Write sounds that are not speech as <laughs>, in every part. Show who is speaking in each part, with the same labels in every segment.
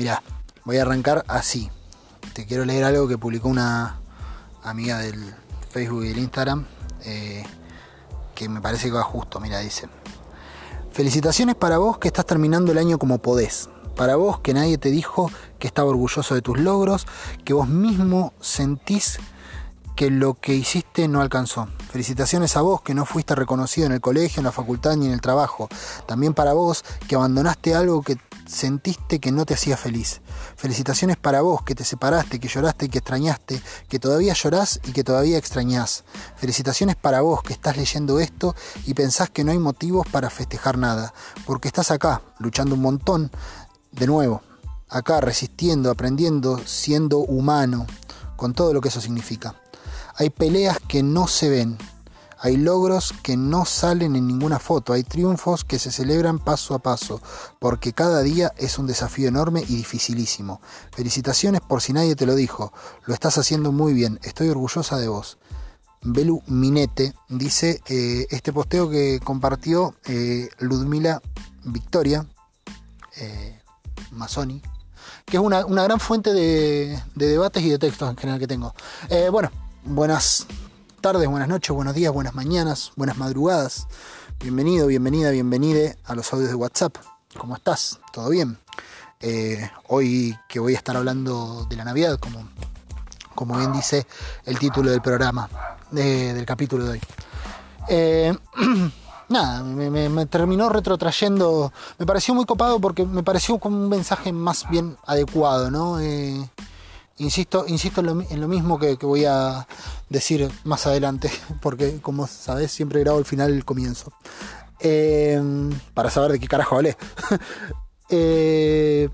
Speaker 1: Mira, voy a arrancar así. Te quiero leer algo que publicó una amiga del Facebook y del Instagram, eh, que me parece que va justo. Mira, dice: Felicitaciones para vos que estás terminando el año como podés. Para vos que nadie te dijo que estaba orgulloso de tus logros, que vos mismo sentís que lo que hiciste no alcanzó. Felicitaciones a vos que no fuiste reconocido en el colegio, en la facultad ni en el trabajo. También para vos que abandonaste algo que sentiste que no te hacía feliz. Felicitaciones para vos que te separaste, que lloraste y que extrañaste, que todavía llorás y que todavía extrañás. Felicitaciones para vos que estás leyendo esto y pensás que no hay motivos para festejar nada, porque estás acá, luchando un montón, de nuevo, acá resistiendo, aprendiendo, siendo humano, con todo lo que eso significa. Hay peleas que no se ven, hay logros que no salen en ninguna foto, hay triunfos que se celebran paso a paso, porque cada día es un desafío enorme y dificilísimo. Felicitaciones por si nadie te lo dijo, lo estás haciendo muy bien, estoy orgullosa de vos. Belu Minete dice eh, este posteo que compartió eh, Ludmila Victoria, eh, Masoni, que es una, gran fuente de, debates y de textos en general que tengo. bueno, buenas tardes, buenas noches, buenos días, buenas mañanas, buenas madrugadas. Bienvenido, bienvenida, bienvenide a los audios de WhatsApp. ¿Cómo estás? ¿Todo bien? Eh, hoy que voy a estar hablando de la Navidad, como, como bien dice el título del programa, del capítulo de hoy. Eh, <clears throat> nada, me, terminó retrotrayendo, me pareció muy copado porque me pareció como un mensaje más bien adecuado, ¿no? Eh, Insisto, insisto en, lo, mismo que, voy a decir más adelante, <laughs> porque como sabes, siempre grabo el final y el comienzo. Em, para saber de qué carajo hablé. <laughs> Eh,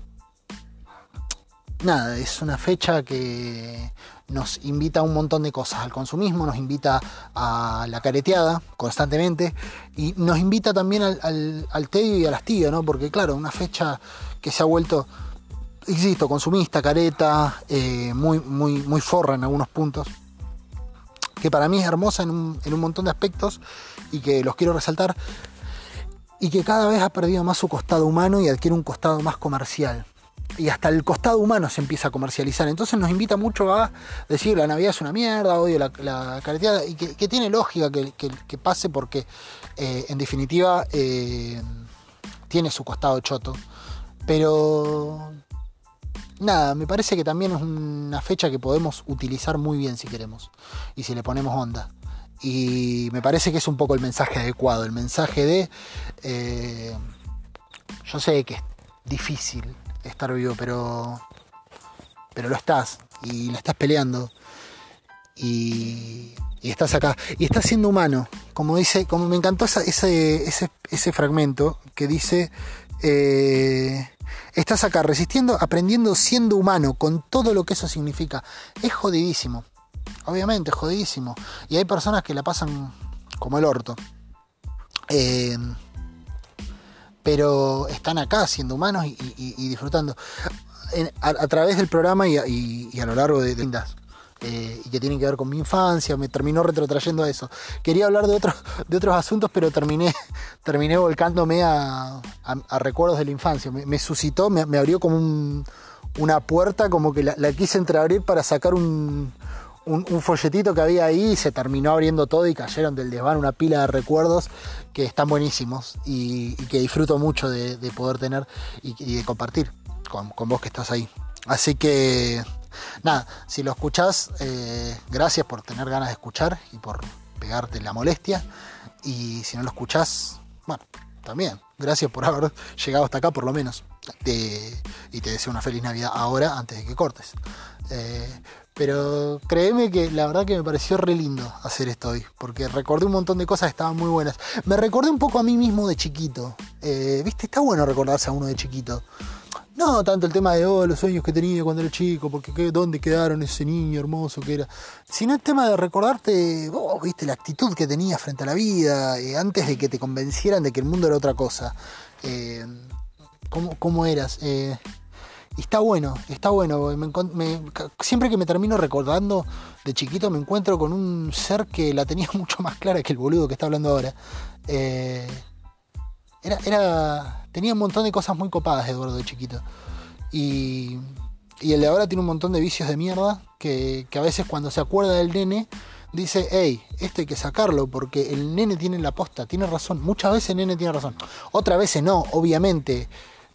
Speaker 1: nada, es una fecha que nos invita a un montón de cosas, al consumismo, nos invita a la careteada constantemente y nos invita también al, al, tedio y al hastío, ¿no? Porque claro, una fecha que se ha vuelto insisto, consumista, careta, eh, muy, muy, muy forra en algunos puntos, que para mí es hermosa en un, montón de aspectos y que los quiero resaltar, y que cada vez ha perdido más su costado humano y adquiere un costado más comercial. Y hasta el costado humano se empieza a comercializar. Entonces nos invita mucho a decir la Navidad es una mierda, odio la, la careteada, y que, tiene lógica que, pase porque eh, en definitiva eh, tiene su costado choto. Pero nada, me parece que también es una fecha que podemos utilizar muy bien si queremos y si le ponemos onda. Y me parece que es un poco el mensaje adecuado, el mensaje de, eh, yo sé que es difícil estar vivo, pero, pero lo estás y la estás peleando y, estás acá y estás siendo humano. Como dice, como me encantó ese, ese, fragmento que dice... Eh, Estás acá resistiendo, aprendiendo, siendo humano, con todo lo que eso significa. Es jodidísimo. Obviamente, es jodidísimo. Y hay personas que la pasan como el orto. Eh, pero están acá siendo humanos y, disfrutando. a, través del programa y, a lo largo de, de eh, y que tienen que ver con mi infancia, me terminó retrotrayendo a eso. Quería hablar de otros, de otros asuntos, pero terminé, <laughs> terminé volcándome a, recuerdos de la infancia. Me, suscitó, me, abrió como una puerta, como que la, quise entreabrir para sacar un, folletito que había ahí y se terminó abriendo todo y cayeron del desván una pila de recuerdos que están buenísimos y, que disfruto mucho de, poder tener y, de compartir con vos que estás ahí. Así que Nada, si lo escuchás, eh, gracias por tener ganas de escuchar y por pegarte la molestia. Y si no lo escuchás, bueno, también. Gracias por haber llegado hasta acá por lo menos. y te deseo una feliz Navidad ahora antes de que cortes. Eh, pero créeme que la verdad que me pareció re lindo hacer esto hoy, porque recordé un montón de cosas que estaban muy buenas. Me recordé un poco a mí mismo de chiquito. Eh, Viste, está bueno recordarse a uno de chiquito. No tanto el tema de oh, los sueños que tenía cuando era chico, porque dónde quedaron ese niño hermoso que era, sino el tema de recordarte, vos viste la actitud que tenías frente a la vida, eh, antes de que te convencieran de que el mundo era otra cosa. Eh, ¿cómo, eras? Eh, está bueno, está bueno. siempre que me termino recordando de chiquito me encuentro con un ser que la tenía <laughs> mucho más clara que el boludo que está hablando ahora. Era, era tenía un montón de cosas muy copadas Eduardo de chiquito. Y, y el de ahora tiene un montón de vicios de mierda que, que a veces cuando se acuerda del nene dice, hey, esto hay que sacarlo porque el nene tiene la posta, tiene razón. Muchas veces el nene tiene razón. Otras veces no, obviamente.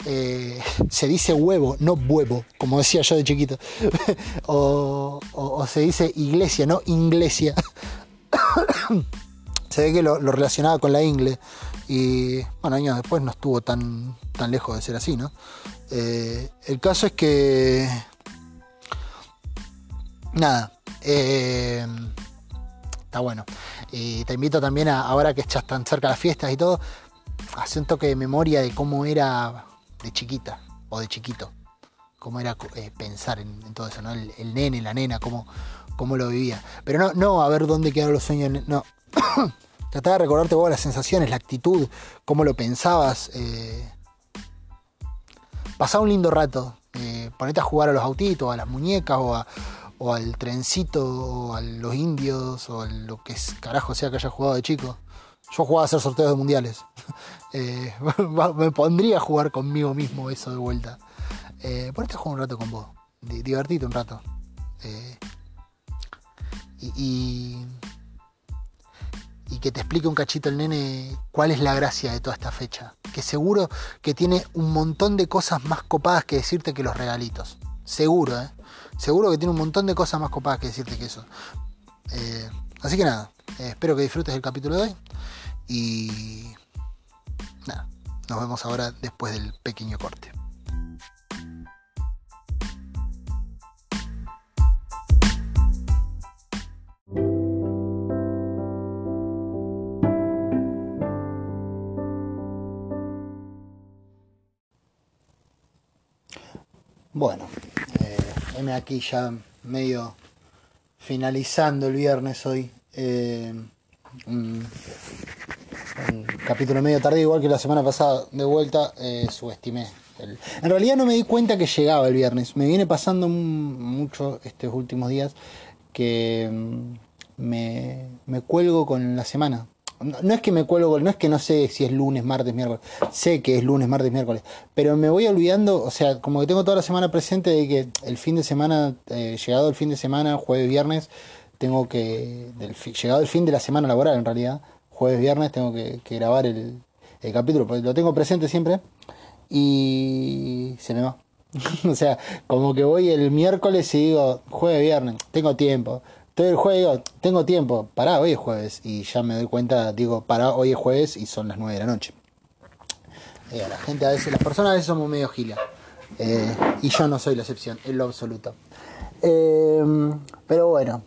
Speaker 1: Eh, <laughs> se dice huevo, no huevo, como decía yo de chiquito. <laughs> o, o, se dice iglesia, no inglesia. <coughs> se ve que lo, relacionaba con la ingle. Y bueno, años después no estuvo tan, tan lejos de ser así, ¿no? Eh, el caso es que. Nada. Eh, está bueno. Y te invito también a, ahora que estás tan cerca las fiestas y todo, a hacer un toque de memoria de cómo era de chiquita o de chiquito. Cómo era eh, pensar en, todo eso, ¿no? El, nene, la nena, cómo, cómo lo vivía. Pero no, no a ver dónde quedaron los sueños, no. Tratar de recordarte vos las sensaciones, la actitud, cómo lo pensabas. Eh, pasar un lindo rato. Eh, ponete a jugar a los autitos, a las muñecas o al trencito, o a los indios, o a lo que es, carajo sea que haya jugado de chico. Yo jugaba a hacer sorteos de mundiales. <laughs> Eh, <laughs> me pondría a jugar conmigo mismo eso de vuelta. Eh, ponete a jugar un rato con vos. Divertite un rato. Eh, y, y, que te explique un cachito el nene cuál es la gracia de toda esta fecha. Que seguro que tiene un montón de cosas más copadas que decirte que los regalitos. Seguro, ¿eh? Seguro que tiene un montón de cosas más copadas que decirte que eso. Eh, así que nada, eh, espero que disfrutes del capítulo de hoy. Y nada, nos vemos ahora después del pequeño corte. Bueno, eh, aquí ya medio finalizando el viernes hoy. Eh, un, capítulo medio tardío, igual que la semana pasada de vuelta, eh, subestimé. En realidad no me di cuenta que llegaba el viernes. Me viene pasando mucho estos últimos días que mm, me, me cuelgo con la semana no, es que me cuelgo, no es que no sé si es lunes, martes, miércoles, sé que es lunes, martes, miércoles, pero me voy olvidando, o sea, como que tengo toda la semana presente de que el fin de semana, eh, llegado el fin de semana, jueves, viernes, tengo que, llegado el fin de la semana laboral en realidad, jueves, viernes, tengo que, grabar el, el capítulo, lo tengo presente siempre y se me va. <laughs> o sea, como que voy el miércoles y digo, jueves, viernes, tengo tiempo todo el juego, tengo tiempo, pará, hoy es jueves. Y ya me doy cuenta, digo, pará, hoy es jueves y son las 9 de la noche. Eh, la gente a veces, las personas a veces somos medio gilas. Eh, y yo no soy la excepción, en lo absoluto. Eh, pero bueno.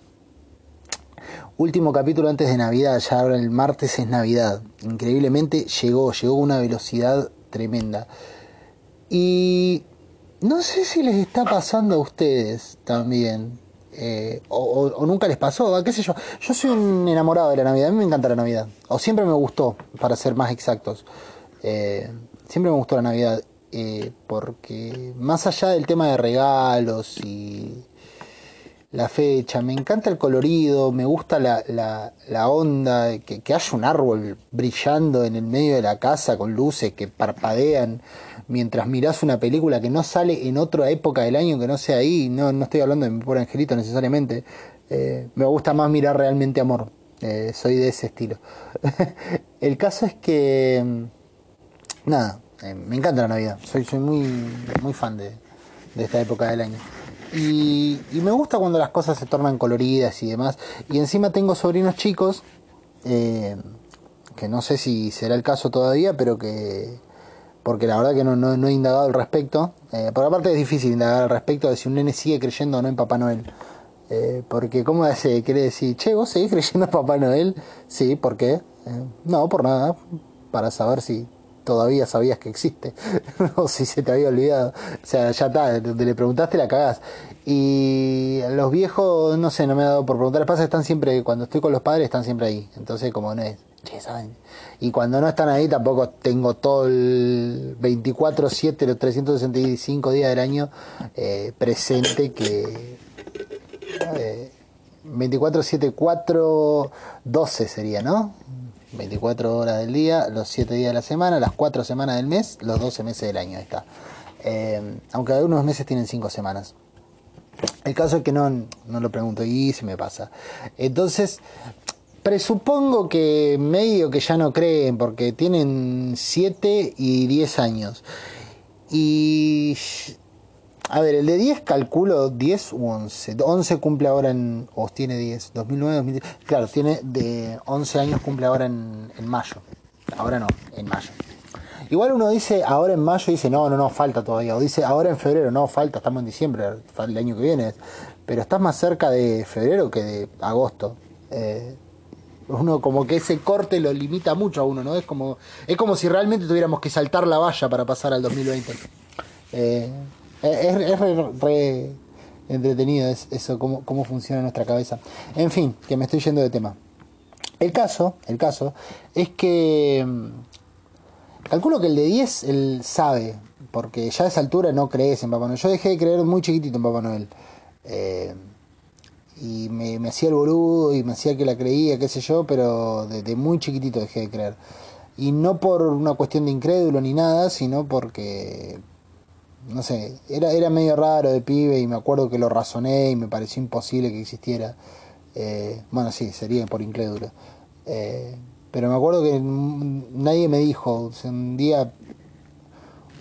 Speaker 1: Último capítulo antes de Navidad, ya ahora el martes es Navidad. Increíblemente llegó, llegó a una velocidad tremenda. Y no sé si les está pasando a ustedes también. Eh, o, nunca les pasó, qué sé yo. Yo soy un enamorado de la Navidad, a mí me encanta la Navidad, o siempre me gustó, para ser más exactos. Eh, siempre me gustó la Navidad, eh, porque más allá del tema de regalos y la fecha, me encanta el colorido, me gusta la, la, onda, que, que haya un árbol brillando en el medio de la casa con luces que parpadean mientras mirás una película que no sale en otra época del año que no sea ahí, no, no estoy hablando de mi pobre angelito necesariamente, eh, me gusta más mirar realmente amor, eh, soy de ese estilo. <laughs> el caso es que, mm, nada, eh, me encanta la Navidad, soy, soy muy, muy fan de, de esta época del año. Y, y, me gusta cuando las cosas se tornan coloridas y demás. Y encima tengo sobrinos chicos, que no sé si será el caso todavía, pero que, porque la verdad que no, no, he indagado al respecto. Eh, por aparte es difícil indagar al respecto de si un nene sigue creyendo o no en Papá Noel. Eh, porque, ¿cómo se quiere decir? Che, ¿vos seguís creyendo en Papá Noel? Sí, ¿por qué? Eh, no, por nada. Para saber si todavía sabías que existe. <laughs> o si se te había olvidado. O sea, ya está, te le preguntaste, la cagás. Y los viejos, no sé, no me ha dado por preguntar. Pasa que están siempre, cuando estoy con los padres, están siempre ahí. Entonces, como no es y cuando no están ahí tampoco tengo todo el 24-7, los 365 días del año eh, presente que... 24, 7, 4, 12 sería, ¿no? 24 horas del día, los 7 días de la semana, las 4 semanas del mes, los 12 meses del año, ahí está. Eh, aunque algunos meses tienen cinco semanas. El caso es que no, no lo pregunto y se me pasa. Entonces, presupongo que medio que ya no creen porque tienen 7 y 10 años. Y... A ver, el de 10 calculo 10 u 11. 11 cumple ahora en... o tiene 10. 2009, 2010. Claro, tiene de 11 años cumple ahora en, en mayo. Ahora no, en mayo. Igual uno dice ahora en mayo, dice no, no, no, falta todavía. O dice ahora en febrero, no, falta, estamos en diciembre, el año que viene. Pero estás más cerca de febrero que de agosto. Eh, uno como que ese corte lo limita mucho a uno, ¿no? Es como, es como si realmente tuviéramos que saltar la valla para pasar al 2020. <laughs> Eh, es, es re, entretenido eso, cómo, cómo funciona nuestra cabeza. En fin, que me estoy yendo de tema. El caso, el caso, es que Calculo que el de 10 él sabe, porque ya a esa altura no crees en Papá Noel. Yo dejé de creer muy chiquitito en Papá Noel. Eh, y me, hacía el boludo y me hacía que la creía, qué sé yo, pero desde muy chiquitito dejé de creer. Y no por una cuestión de incrédulo ni nada, sino porque, no sé, era, era medio raro de pibe y me acuerdo que lo razoné y me pareció imposible que existiera. Eh, bueno, sí, sería por incrédulo. Eh, pero me acuerdo que nadie me dijo, un día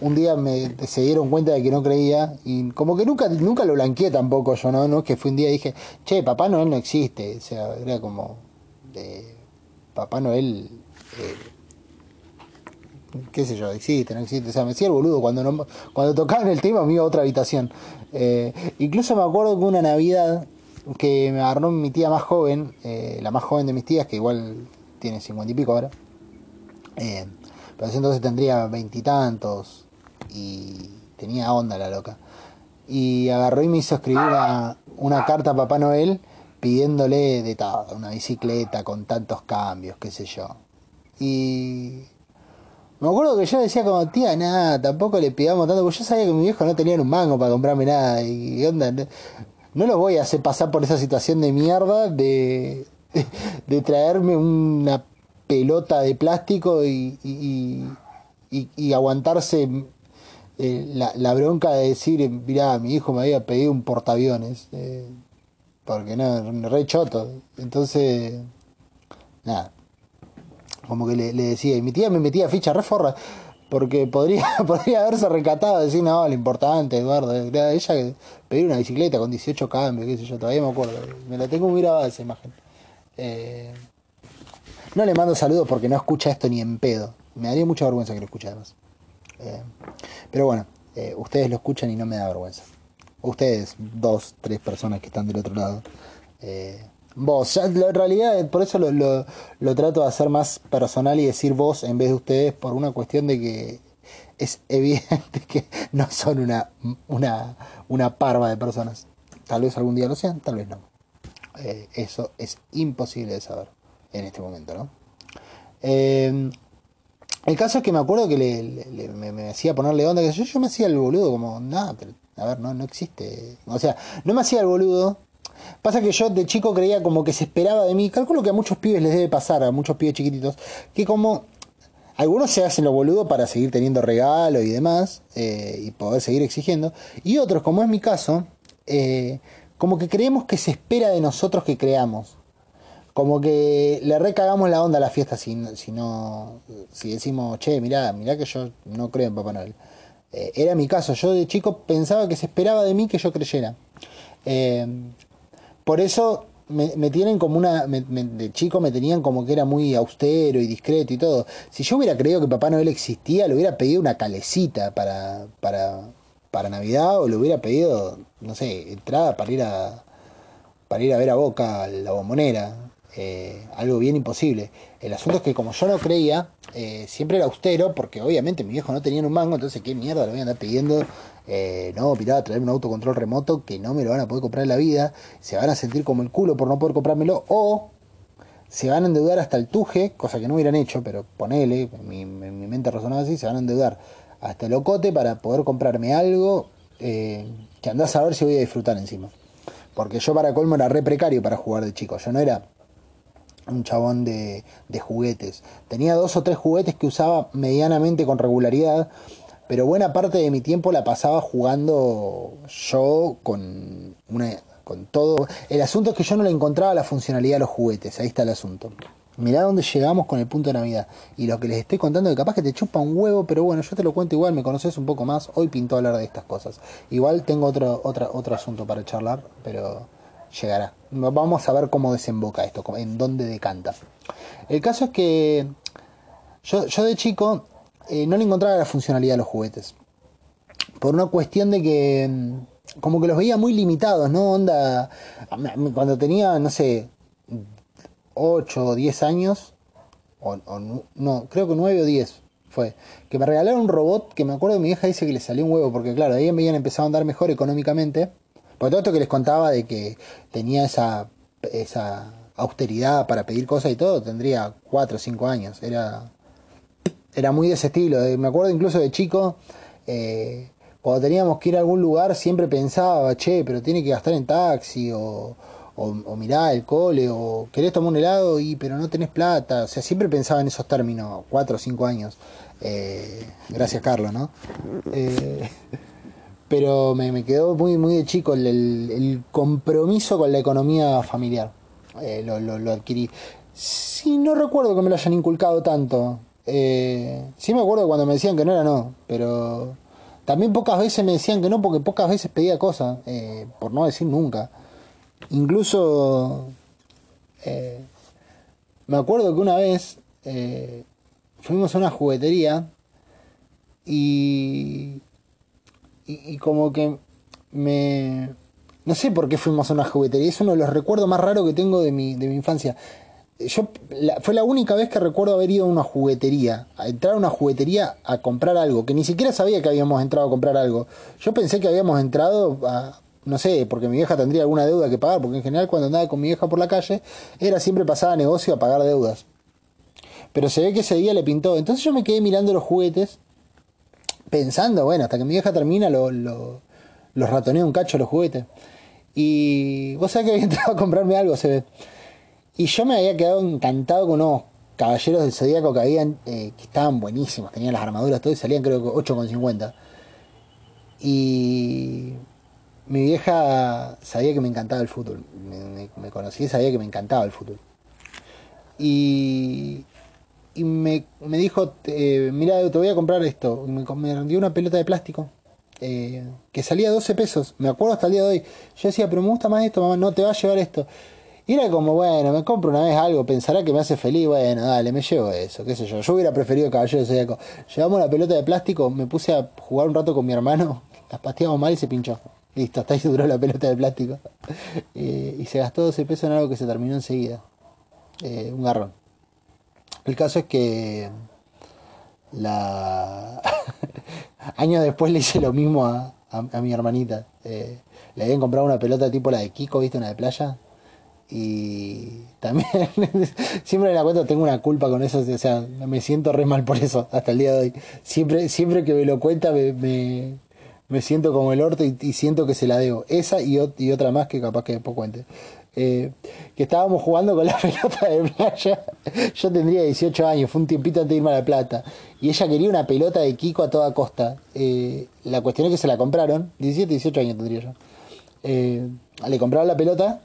Speaker 1: un día me, se dieron cuenta de que no creía y como que nunca nunca lo blanqueé tampoco yo, ¿no? No que fue un día y dije, che, Papá Noel no existe, o sea, era como de Papá Noel, eh, qué sé yo, existe, no existe, o sea, me hacía el boludo cuando no, cuando tocaban el tema me iba a otra habitación. Eh, incluso me acuerdo que una Navidad que me agarró mi tía más joven, eh, la más joven de mis tías, que igual tiene cincuenta y pico ahora. Pero entonces tendría veintitantos y, tenía onda la loca. Y agarró y me hizo escribir una, carta a Papá Noel pidiéndole de todo, una bicicleta con tantos cambios, qué sé yo. Y me acuerdo que yo decía como, tía, nada, tampoco le pidamos tanto, porque yo sabía que mi viejo no tenía un mango para comprarme nada. Y onda, no lo voy a hacer pasar por esa situación de mierda de, <laughs> de traerme una pelota de plástico y, y, aguantarse eh, la, bronca de decir, mirá, mi hijo me había pedido un portaaviones, eh, porque no, re choto. Entonces, nada, como que le, decía, y mi tía me metía ficha reforra, porque podría, <laughs> podría haberse recatado, decir, no, lo importante, Eduardo, ella pedir una bicicleta con 18 cambios, qué sé yo, todavía me acuerdo, me la tengo muy grabada esa imagen. Eh, no le mando saludos porque no escucha esto ni en pedo. Me daría mucha vergüenza que lo escuche además. Eh, pero bueno, eh, ustedes lo escuchan y no me da vergüenza. Ustedes, dos, tres personas que están del otro lado. vos, ya, en realidad por eso lo, lo, trato de hacer más personal y decir vos en vez de ustedes por una cuestión de que es evidente <laughs> que no son una, una, una parva de personas. Tal vez algún día lo sean, tal vez no. Eh, eso es imposible de saber en este momento, ¿no? El caso es que me acuerdo que le, me, hacía ponerle onda, que yo, yo me hacía el boludo, como, nada, pero, a ver, no, no existe. O sea, no me hacía el boludo. Pasa que yo de chico creía como que se esperaba de mí, calculo que a muchos pibes les debe pasar, a muchos pibes chiquititos, que como algunos se hacen lo boludo para seguir teniendo regalo y demás, eh, y poder seguir exigiendo, y otros, como es mi caso, eh, como que creemos que se espera de nosotros que creamos. Como que le recagamos la onda a la fiesta si, no, si decimos, che, mirá, mirá que yo no creo en Papá Noel. Eh, era mi caso, yo de chico pensaba que se esperaba de mí que yo creyera. Eh, por eso me, tienen como una. de chico me tenían como que era muy austero y discreto y todo. Si yo hubiera creído que Papá Noel existía, le hubiera pedido una calecita para, para, para Navidad o le hubiera pedido, no sé, entrada para ir a, para ir a ver a Boca la bombonera. Eh, algo bien imposible. El asunto es que como yo no creía, eh, siempre era austero, porque obviamente mi viejo no tenía un mango, entonces qué mierda le voy a andar pidiendo, eh, no, pirata, traerme un autocontrol remoto que no me lo van a poder comprar en la vida, se van a sentir como el culo por no poder comprármelo, o se van a endeudar hasta el tuje, cosa que no hubieran hecho, pero ponele, mi, mi mente razonaba así, se van a endeudar hasta el ocote para poder comprarme algo que andás a ver si voy a disfrutar encima. Porque yo para colmo era re precario para jugar de chico. Yo no era un chabón de, juguetes. Tenía dos o tres juguetes que usaba medianamente con regularidad. pero buena parte de mi tiempo la pasaba jugando yo con una con todo. El asunto es que yo no le encontraba la funcionalidad a los juguetes, ahí está el asunto. Mirá dónde llegamos con el punto de Navidad. Y lo que les estoy contando, que capaz que te chupa un huevo, pero bueno, yo te lo cuento igual, me conoces un poco más. Hoy pinto hablar de estas cosas. Igual tengo otro, otro, otro asunto para charlar, pero llegará. Vamos a ver cómo desemboca esto, en dónde decanta. El caso es que yo, yo de chico eh, no le encontraba la funcionalidad a los juguetes. Por una cuestión de que mm, como que los veía muy limitados, ¿no? Onda, cuando tenía, no sé, 8 o 10 años, o, no, creo que 9 o 10 fue, que me regalaron un robot que me acuerdo mi vieja dice que le salió un huevo, porque claro, ahí me habían empezado a andar mejor económicamente, por todo esto que les contaba de que tenía esa, esa austeridad para pedir cosas y todo, tendría 4 o 5 años, era, era muy de ese estilo, me acuerdo incluso de chico, eh, cuando teníamos que ir a algún lugar siempre pensaba, che, pero tiene que gastar en taxi o o, o mirá el cole, o querés tomar un helado, y pero no tenés plata. O sea, siempre pensaba en esos términos, cuatro o cinco años. Eh, gracias, Carlos, ¿no? Eh, <laughs> pero me, quedó muy, muy de chico el, compromiso con la economía familiar. Eh, lo, lo, adquirí. Sí, no recuerdo que me lo hayan inculcado tanto. sí me acuerdo cuando me decían que no era no, pero también pocas veces me decían que no porque pocas veces pedía cosas, por no decir nunca. Incluso eh, me acuerdo que una vez eh, fuimos a una juguetería y, y, como que me... No sé por qué fuimos a una juguetería, es uno de los recuerdos más raros que tengo de mi, de mi infancia. Yo, fue la única vez que recuerdo haber ido a una juguetería, a entrar a una juguetería a comprar algo, que ni siquiera sabía que habíamos entrado a comprar algo. Yo pensé que habíamos entrado a, no sé, porque mi vieja tendría alguna deuda que pagar, porque en general cuando andaba con mi vieja por la calle era siempre pasar a negocio a pagar deudas. Pero se ve que ese día le pintó. Entonces yo me quedé mirando los juguetes, pensando, bueno, hasta que mi vieja termina, lo, lo, los ratoneo un cacho los juguetes. Y vos sabés que había <laughs> entrado a comprarme algo, se ve. Y yo me había quedado encantado con unos caballeros del zodíaco que habían, eh, que estaban buenísimos, tenían las armaduras, todo y salían creo que 8,50. Y mi vieja sabía que me encantaba el fútbol. Me, conocí y sabía que me encantaba el fútbol. Y, y me, dijo, eh, mira, te voy a comprar esto. Me, me una pelota de plástico eh, que salía 12 pesos. Me acuerdo hasta el día de hoy. Yo decía, pero me gusta más esto, mamá, no te va a llevar esto. Y era como, bueno, me compro una vez algo, pensará que me hace feliz, bueno, dale, me llevo eso, qué sé yo. Yo hubiera preferido Caballero Zodíaco. Llevamos la pelota de plástico, me puse a jugar un rato con mi hermano, <laughs> las pasteamos mal y se pinchó. Listo, hasta ahí <laughs> duró la pelota de plástico. <laughs> Eh, y se gastó 12 pesos en algo que se terminó enseguida. Eh, un garrón. El caso es que la <laughs> años después le hice lo mismo a, mi hermanita. Eh, le habían comprado una pelota tipo la de Kiko, ¿viste? Una de playa. Y también, <laughs> siempre en la cuenta tengo una culpa con eso, o sea, me siento re mal por eso hasta el día de hoy. Siempre, siempre que me lo cuenta me, me siento como el orto y, siento que se la debo. Esa y, y, otra más que capaz que después cuente. Eh, que estábamos jugando con la <laughs> pelota de playa. Yo tendría 18 años, fue un tiempito antes de irme a La Plata. Y ella quería una pelota de Kiko a toda costa. Eh, la cuestión es que se la compraron. 17, 18 años tendría yo. Eh, le compraron la pelota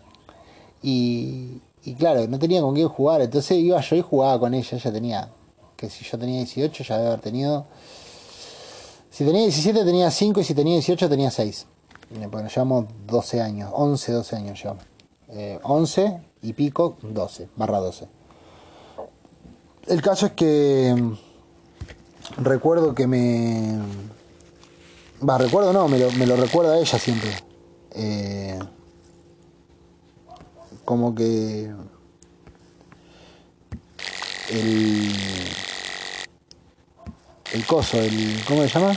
Speaker 1: y, y claro, no tenía con quién jugar. Entonces iba yo y jugaba con ella. Ella tenía, que si yo tenía 18, ya debe haber tenido si tenía 17 tenía 5 y si tenía 18 tenía 6. Bueno, llevamos 12 años, 11, 12 años llevamos. 11 y pico, 12, barra 12. El caso es que mm, recuerdo que me... Va, recuerdo no, me lo, me lo recuerda ella siempre. Eh, como que el el coso, el. ¿Cómo se llama?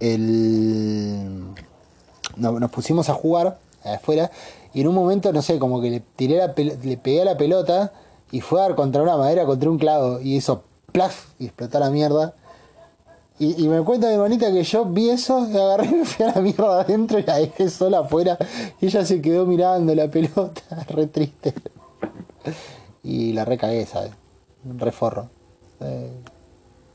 Speaker 1: El. nos pusimos a jugar afuera y en un momento, no sé, como que le tiré la le pegué a la pelota y fue a dar contra una madera, contra un clavo y hizo plaf y explotó la mierda. Y, me cuenta mi hermanita que yo vi eso, y <laughs> agarré y me fui a la mierda adentro y la dejé sola afuera. Y ella se quedó mirando la pelota, <laughs> re triste. Y la recagué, ¿sabes? Un reforro. Eh,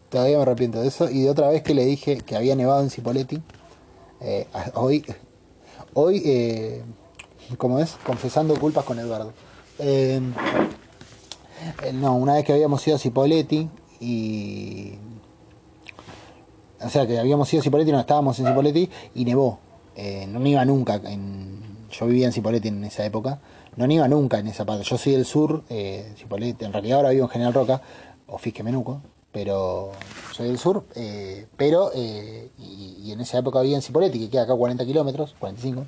Speaker 1: todavía me arrepiento de eso. Y de otra vez que le dije que había nevado en Cipoletti. Eh, hoy, hoy eh, ¿cómo es? Confesando culpas con Eduardo. Eh, no, una vez que habíamos ido a Cipoletti y... O sea, que habíamos ido a Cipoletti, no estábamos en Cipoletti y nevó. no iba nunca. En, yo vivía en Cipoletti en esa época. No iba nunca en esa parte. Yo soy del sur, Cipoletti. En realidad ahora vivo en General Roca, o Fisque Menuco pero soy del sur, eh, pero eh, y, en esa época había en Cipoletti, que queda acá 40 kilómetros, 45,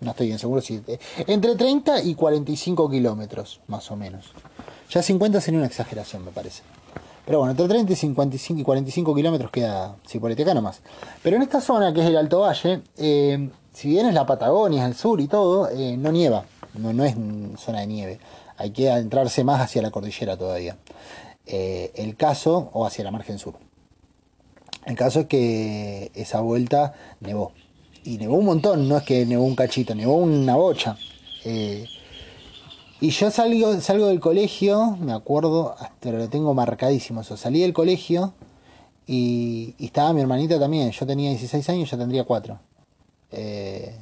Speaker 1: no estoy bien seguro si... Eh, entre 30 y 45 kilómetros, más o menos. Ya 50 sería una exageración, me parece. Pero bueno, entre 30 y 55 y 45 kilómetros queda Cipoletti acá nomás. Pero en esta zona, que es el Alto Valle, si bien es la Patagonia, es el sur y todo, no nieva, no, no es zona de nieve. Hay que adentrarse más hacia la cordillera todavía. Eh, el caso, o hacia la margen sur. El caso es que esa vuelta nevó. Y nevó un montón, no es que nevó un cachito, nevó una bocha. Eh, y yo salgo, salgo del colegio, me acuerdo, hasta lo tengo marcadísimo eso. Salí del colegio y, estaba mi hermanita también. Yo tenía 16 años, ya tendría 4. Eh,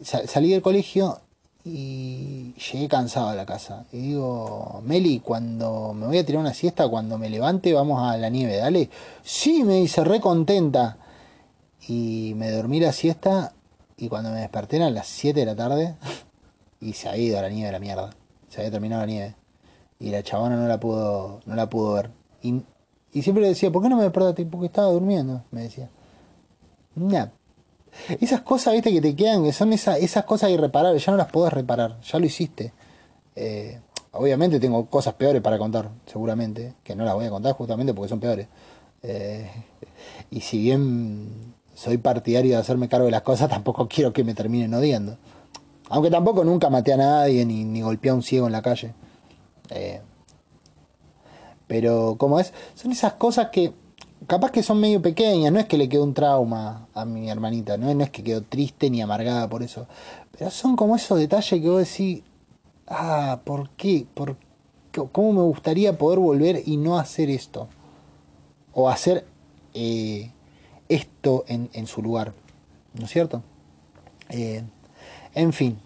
Speaker 1: salí del colegio y llegué cansado a la casa. Y digo, Meli, cuando me voy a tirar una siesta, cuando me levante, vamos a la nieve, dale. Sí, me dice, re contenta. Y me dormí la siesta y cuando me desperté eran las 7 de la tarde y se ha ido a la nieve la mierda. Se había terminado la nieve. Y la chabona no la pudo, no la pudo ver. Y, siempre le decía, ¿por qué no me despertaste? Porque estaba durmiendo, me decía. Esas cosas, viste, que te quedan, que son esas cosas irreparables, ya no las podés reparar, ya lo hiciste. Eh, obviamente tengo cosas peores para contar, seguramente, que no las voy a contar justamente porque son peores. Eh, y si bien soy partidario de hacerme cargo de las cosas, <laughs> tampoco quiero que me terminen odiando. Aunque tampoco nunca maté a nadie ni, ni golpeé a un ciego en la calle. Eh, pero, ¿cómo es? Son esas cosas que capaz que son medio pequeñas, no es que le quedó un trauma a mi hermanita, ¿no? es que quedó triste ni amargada por eso, pero son como esos detalles que vos decís, ah, ¿por qué? ¿Por ¿Cómo me gustaría poder volver y no hacer esto? O hacer eh, esto en, su lugar, ¿no es cierto? Eh, en fin,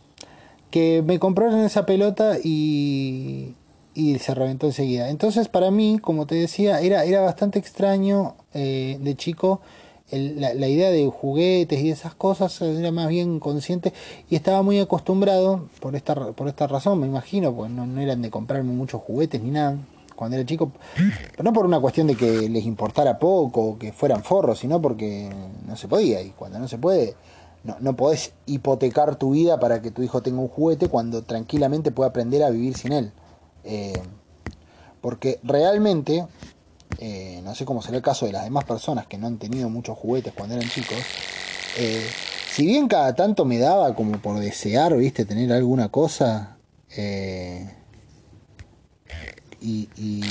Speaker 1: que me compraron esa pelota y, y se reventó enseguida. Entonces para mí, como te decía, era, era bastante extraño eh, de chico la, idea de juguetes y esas cosas, era más bien consciente y estaba muy acostumbrado por esta, por esta razón, me imagino, pues no, eran de comprarme muchos juguetes ni nada cuando era chico, pero no por una cuestión de que les importara poco o que fueran forros, sino porque no se podía y cuando no se puede, no, no podés hipotecar tu vida para que tu hijo tenga un juguete cuando tranquilamente puede aprender a vivir sin él. Eh, porque realmente, eh, no sé cómo será el caso de las demás personas que no han tenido muchos juguetes cuando eran chicos, eh, si bien cada tanto me daba como por desear, viste, tener alguna cosa, y, y,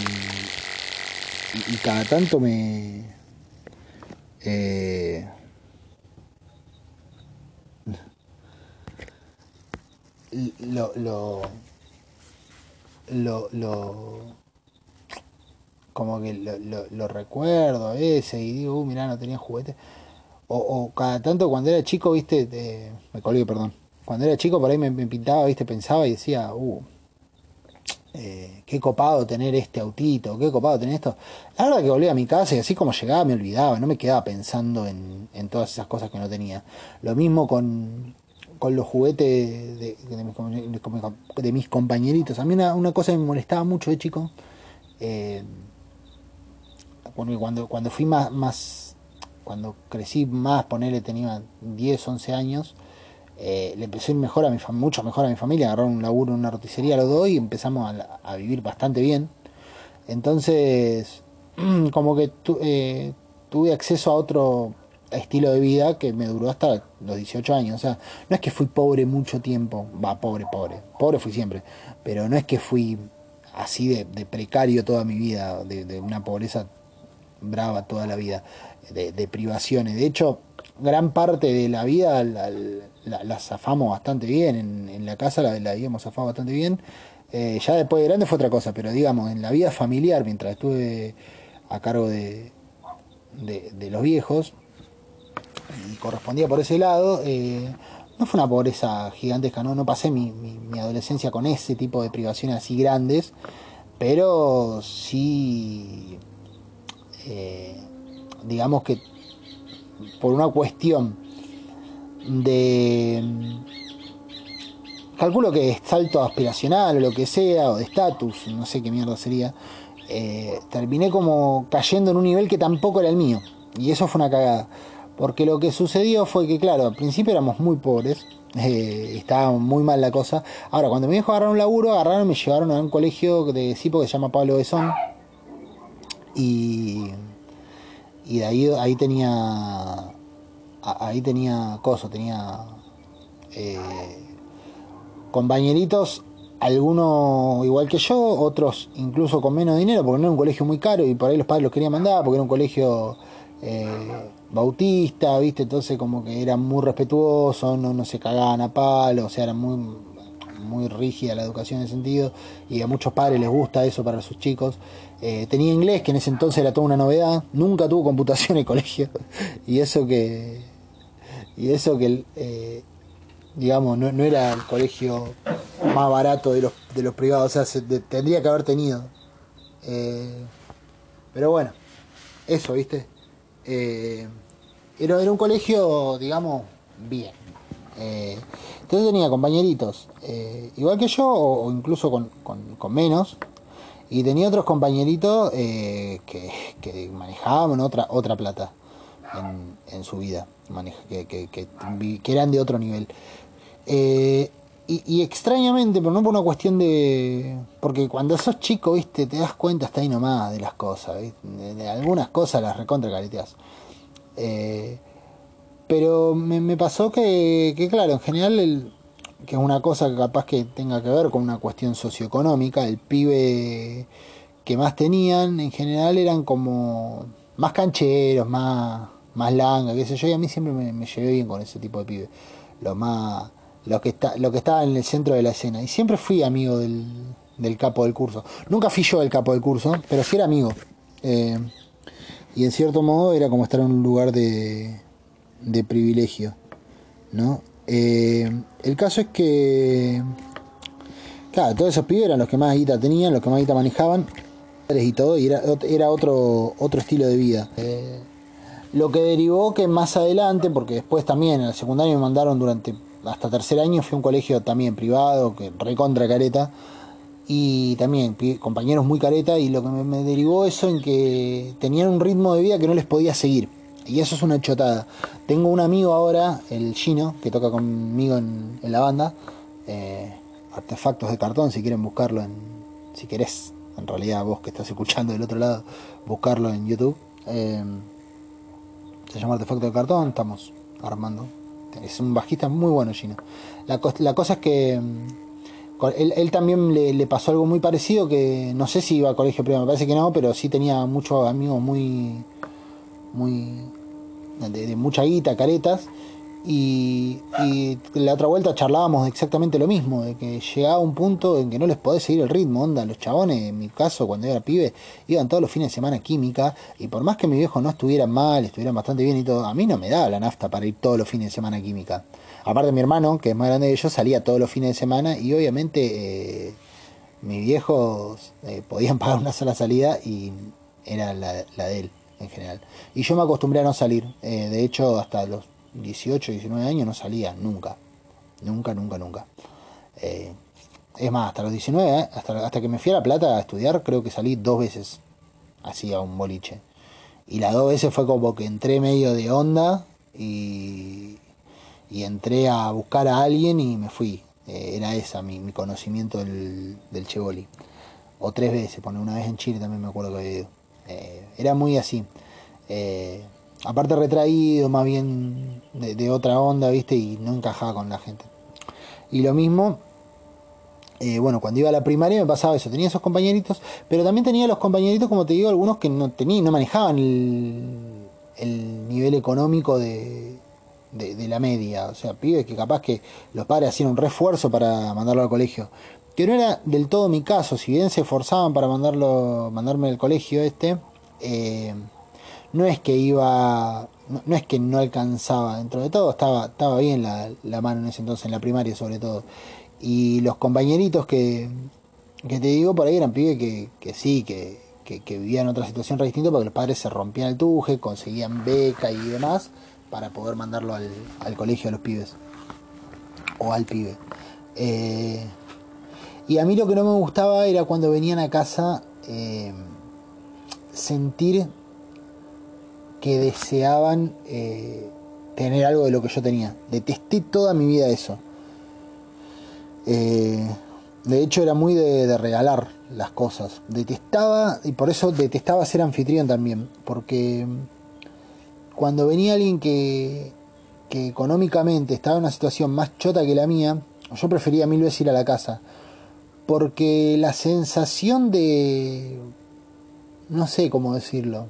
Speaker 1: cada tanto me... lo lo, lo como que lo, lo, recuerdo a veces y digo, uh, mirá, no tenía juguete. O, cada tanto cuando era chico, viste, me colgué, perdón. Cuando era chico por ahí me, pintaba, viste, pensaba y decía, uh, eh, qué copado tener este autito, qué copado tener esto. La verdad que volví a mi casa y así como llegaba me olvidaba, no me quedaba pensando en, en todas esas cosas que no tenía. Lo mismo con, con los juguetes de, de, mis, compañeritos. A mí una, cosa que me molestaba mucho de chico, eh, cuando, cuando fui más, más, cuando crecí más, ponerle tenía 10, 11 años, eh, le empecé mejor a mi mucho mejor a mi familia, agarraron un laburo en una roticería los dos y empezamos a, vivir bastante bien. Entonces, <clears throat> como que eh, tuve acceso a otro estilo de vida que me duró hasta los 18 años. O sea, no es que fui pobre mucho tiempo, va, pobre, pobre, pobre fui siempre, pero no es que fui así de, precario toda mi vida, de, una pobreza brava toda la vida, de, privaciones. De hecho, gran parte de la vida la, zafamos bastante bien, en, la casa la, la habíamos zafado bastante bien. Eh, ya después de grande fue otra cosa, pero digamos, en la vida familiar, mientras estuve a cargo de, de, los viejos y correspondía por ese lado. Eh, no fue una pobreza gigantesca, no, no pasé mi, mi, adolescencia con ese tipo de privaciones así grandes, pero sí, eh, digamos que por una cuestión de calculo que es salto aspiracional o lo que sea, o de estatus, no sé qué mierda sería, eh, terminé como cayendo en un nivel que tampoco era el mío. Y eso fue una cagada. Porque lo que sucedió fue que, claro, al principio éramos muy pobres, eh, estaba muy mal la cosa. Ahora, cuando me dijo agarrar un laburo, agarraron y me llevaron a un colegio de Cipo que se llama Pablo Besón. Y, y de ahí, ahí tenía. Ahí tenía cosas, tenía. Eh, compañeritos, algunos igual que yo, otros incluso con menos dinero, porque no era un colegio muy caro y por ahí los padres los querían mandar, porque era un colegio eh, bautista, ¿viste? Entonces como que era muy respetuoso, no, no se cagaban a palo, o sea, era muy, muy rígida la educación en ese sentido y a muchos padres les gusta eso para sus chicos. Eh, tenía inglés, que en ese entonces era toda una novedad, nunca tuvo computación en el colegio <laughs> y eso que... Y eso que eh, digamos, no, era el colegio más barato de los, de los privados, o sea, tendría que haber tenido. Pero bueno, eso, ¿viste? Eh, era, era, un colegio, digamos, bien. Eh, entonces tenía compañeritos, igual que yo, o, incluso con, con, menos, y tenía otros compañeritos que, que, manejaban otra, otra plata en, en su vida, que, que, eran de otro nivel. Eh, y, extrañamente, pero no por una cuestión de. Porque cuando sos chico, viste, te das cuenta hasta ahí nomás de las cosas, De, algunas cosas las recontra careteas. Eh, pero me, pasó que, que, claro, en general, el, que es una cosa que capaz que tenga que ver con una cuestión socioeconómica, el pibe que más tenían, en general eran como más cancheros, más, más langa, qué sé yo, y a mí siempre me, me llevé bien con ese tipo de pibe. Lo más lo que, está, lo que estaba en el centro de la escena. Y siempre fui amigo del, del capo del curso. Nunca fui yo el capo del curso, pero sí era amigo. Eh, y en cierto modo era como estar en un lugar de, de privilegio. ¿no? Eh, el caso es que, claro, todos esos pibes eran los que más guita tenían, los que más guita manejaban, y todo, y era, era otro, otro estilo de vida. Eh, lo que derivó que más adelante, porque después también en la secundaria me mandaron durante hasta tercer año fui a un colegio también privado, que recontra careta, y también compañeros muy careta, y lo que me, derivó eso en que tenían un ritmo de vida que no les podía seguir. Y eso es una chotada. Tengo un amigo ahora, el Gino, que toca conmigo en, la banda, eh, artefactos de cartón, si quieren buscarlo en, si querés, en realidad vos que estás escuchando del otro lado, buscarlo en YouTube. Eh, se llama Artefacto de Cartón, estamos armando es un bajista muy bueno, Gino. La, la cosa es que mm, él, también le, pasó algo muy parecido, que no sé si iba a colegio privado, me parece que no, pero sí tenía muchos amigos muy... muy de, de mucha guita, caretas, y, la otra vuelta charlábamos exactamente lo mismo, de que llegaba un punto en que no les podés seguir el ritmo, onda, los chabones, en mi caso, cuando era pibe, iban todos los fines de semana química, y por más que mi viejo no estuviera mal, estuvieran bastante bien y todo, a mí no me daba la nafta para ir todos los fines de semana química. Aparte mi hermano, que es más grande que yo, salía todos los fines de semana y obviamente eh, mis viejos eh, podían pagar una sola salida y era la, de él en general. Y yo me acostumbré a no salir, eh, de hecho hasta los 18, 19 años no salía nunca. Nunca, nunca, nunca. Eh, es más, hasta los 19, eh, hasta, hasta que me fui a La Plata a estudiar, creo que salí dos veces así a un boliche. Y las dos veces fue como que entré medio de onda y, y entré a buscar a alguien y me fui. Eh, era esa mi, conocimiento del, del Chevoli. O tres veces, pone una vez en Chile también me acuerdo que había ido. era muy así aparte retraído, más bien de, otra onda, ¿viste? Y no encajaba con la gente. Y lo mismo, eh, bueno, cuando iba a la primaria me pasaba eso, tenía esos compañeritos, pero también tenía los compañeritos, como te digo, algunos que no tenían, no manejaban el, nivel económico de, de, la media, o sea, pibes que capaz que los padres hacían un refuerzo para mandarlo al colegio. Que no era del todo mi caso, si bien se esforzaban para mandarlo, mandarme al colegio este, eh, no es que iba, no, es que no alcanzaba, dentro de todo estaba, estaba bien la, la, mano en ese entonces, en la primaria sobre todo. Y los compañeritos que, que te digo por ahí eran pibes que, que sí, que, que, vivían otra situación re distinta porque los padres se rompían el tuje, conseguían beca y demás para poder mandarlo al, al colegio a los pibes o al pibe. Eh, y a mí lo que no me gustaba era cuando venían a casa eh, sentir que deseaban eh, tener algo de lo que yo tenía. Detesté toda mi vida eso. de hecho era muy de, regalar las cosas. Detestaba, y por eso detestaba ser anfitrión también, porque cuando venía alguien que, que económicamente estaba en una situación más chota que la mía, yo prefería mil veces ir a la casa. Porque la sensación de... no sé cómo decirlo.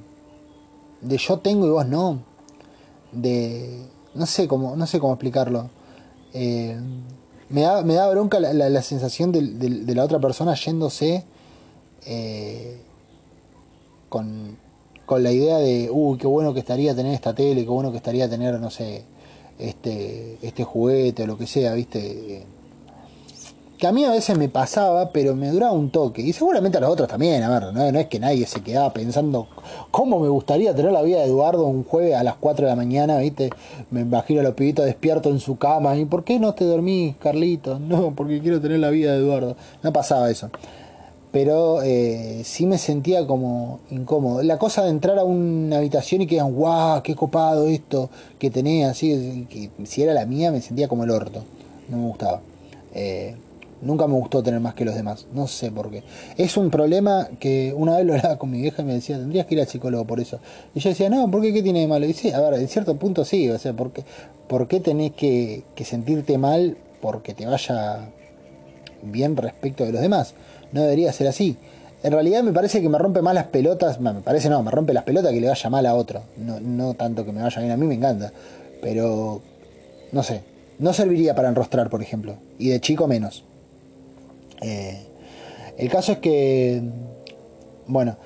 Speaker 1: De yo tengo y vos no. De... no sé cómo, no sé cómo explicarlo. Eh, me, da, me da bronca la, sensación de, la otra persona yéndose eh, con, con la idea de, uy, qué bueno que estaría tener esta tele, qué bueno que estaría tener, no sé, este, este juguete o lo que sea, ¿viste? Que a mí a veces me pasaba, pero me duraba un toque. Y seguramente a los otros también, a ver, no, es que nadie se quedaba pensando cómo me gustaría tener la vida de Eduardo un jueves a las 4 de la mañana, ¿viste? Me imagino a los pibitos despiertos en su cama. ¿Y por qué no te dormís, Carlitos? <laughs> No, porque quiero tener la vida de Eduardo. No pasaba eso pero eh, sí me sentía como incómodo. La cosa de entrar a una habitación y que digan, guau, qué copado esto que tenía, así, que si era la mía me sentía como el orto, no me gustaba. Eh, nunca me gustó tener más que los demás, no sé por qué. Es un problema que una vez lo hablaba con mi vieja y me decía, tendrías que ir al psicólogo por eso. Y yo decía, no, ¿por qué? ¿Qué tiene de malo? Y sí, a ver, en cierto punto sí, o sea, ¿por qué, por qué tenés que, que sentirte mal porque te vaya bien respecto de los demás? no debería ser así. En realidad me parece que me rompe más las pelotas, me parece no, me rompe las pelotas que le vaya mal a otro. No, no tanto que me vaya bien a mí, me encanta. Pero, no sé, no serviría para enrostrar, por ejemplo. Y de chico menos. Eh, el caso es que, bueno,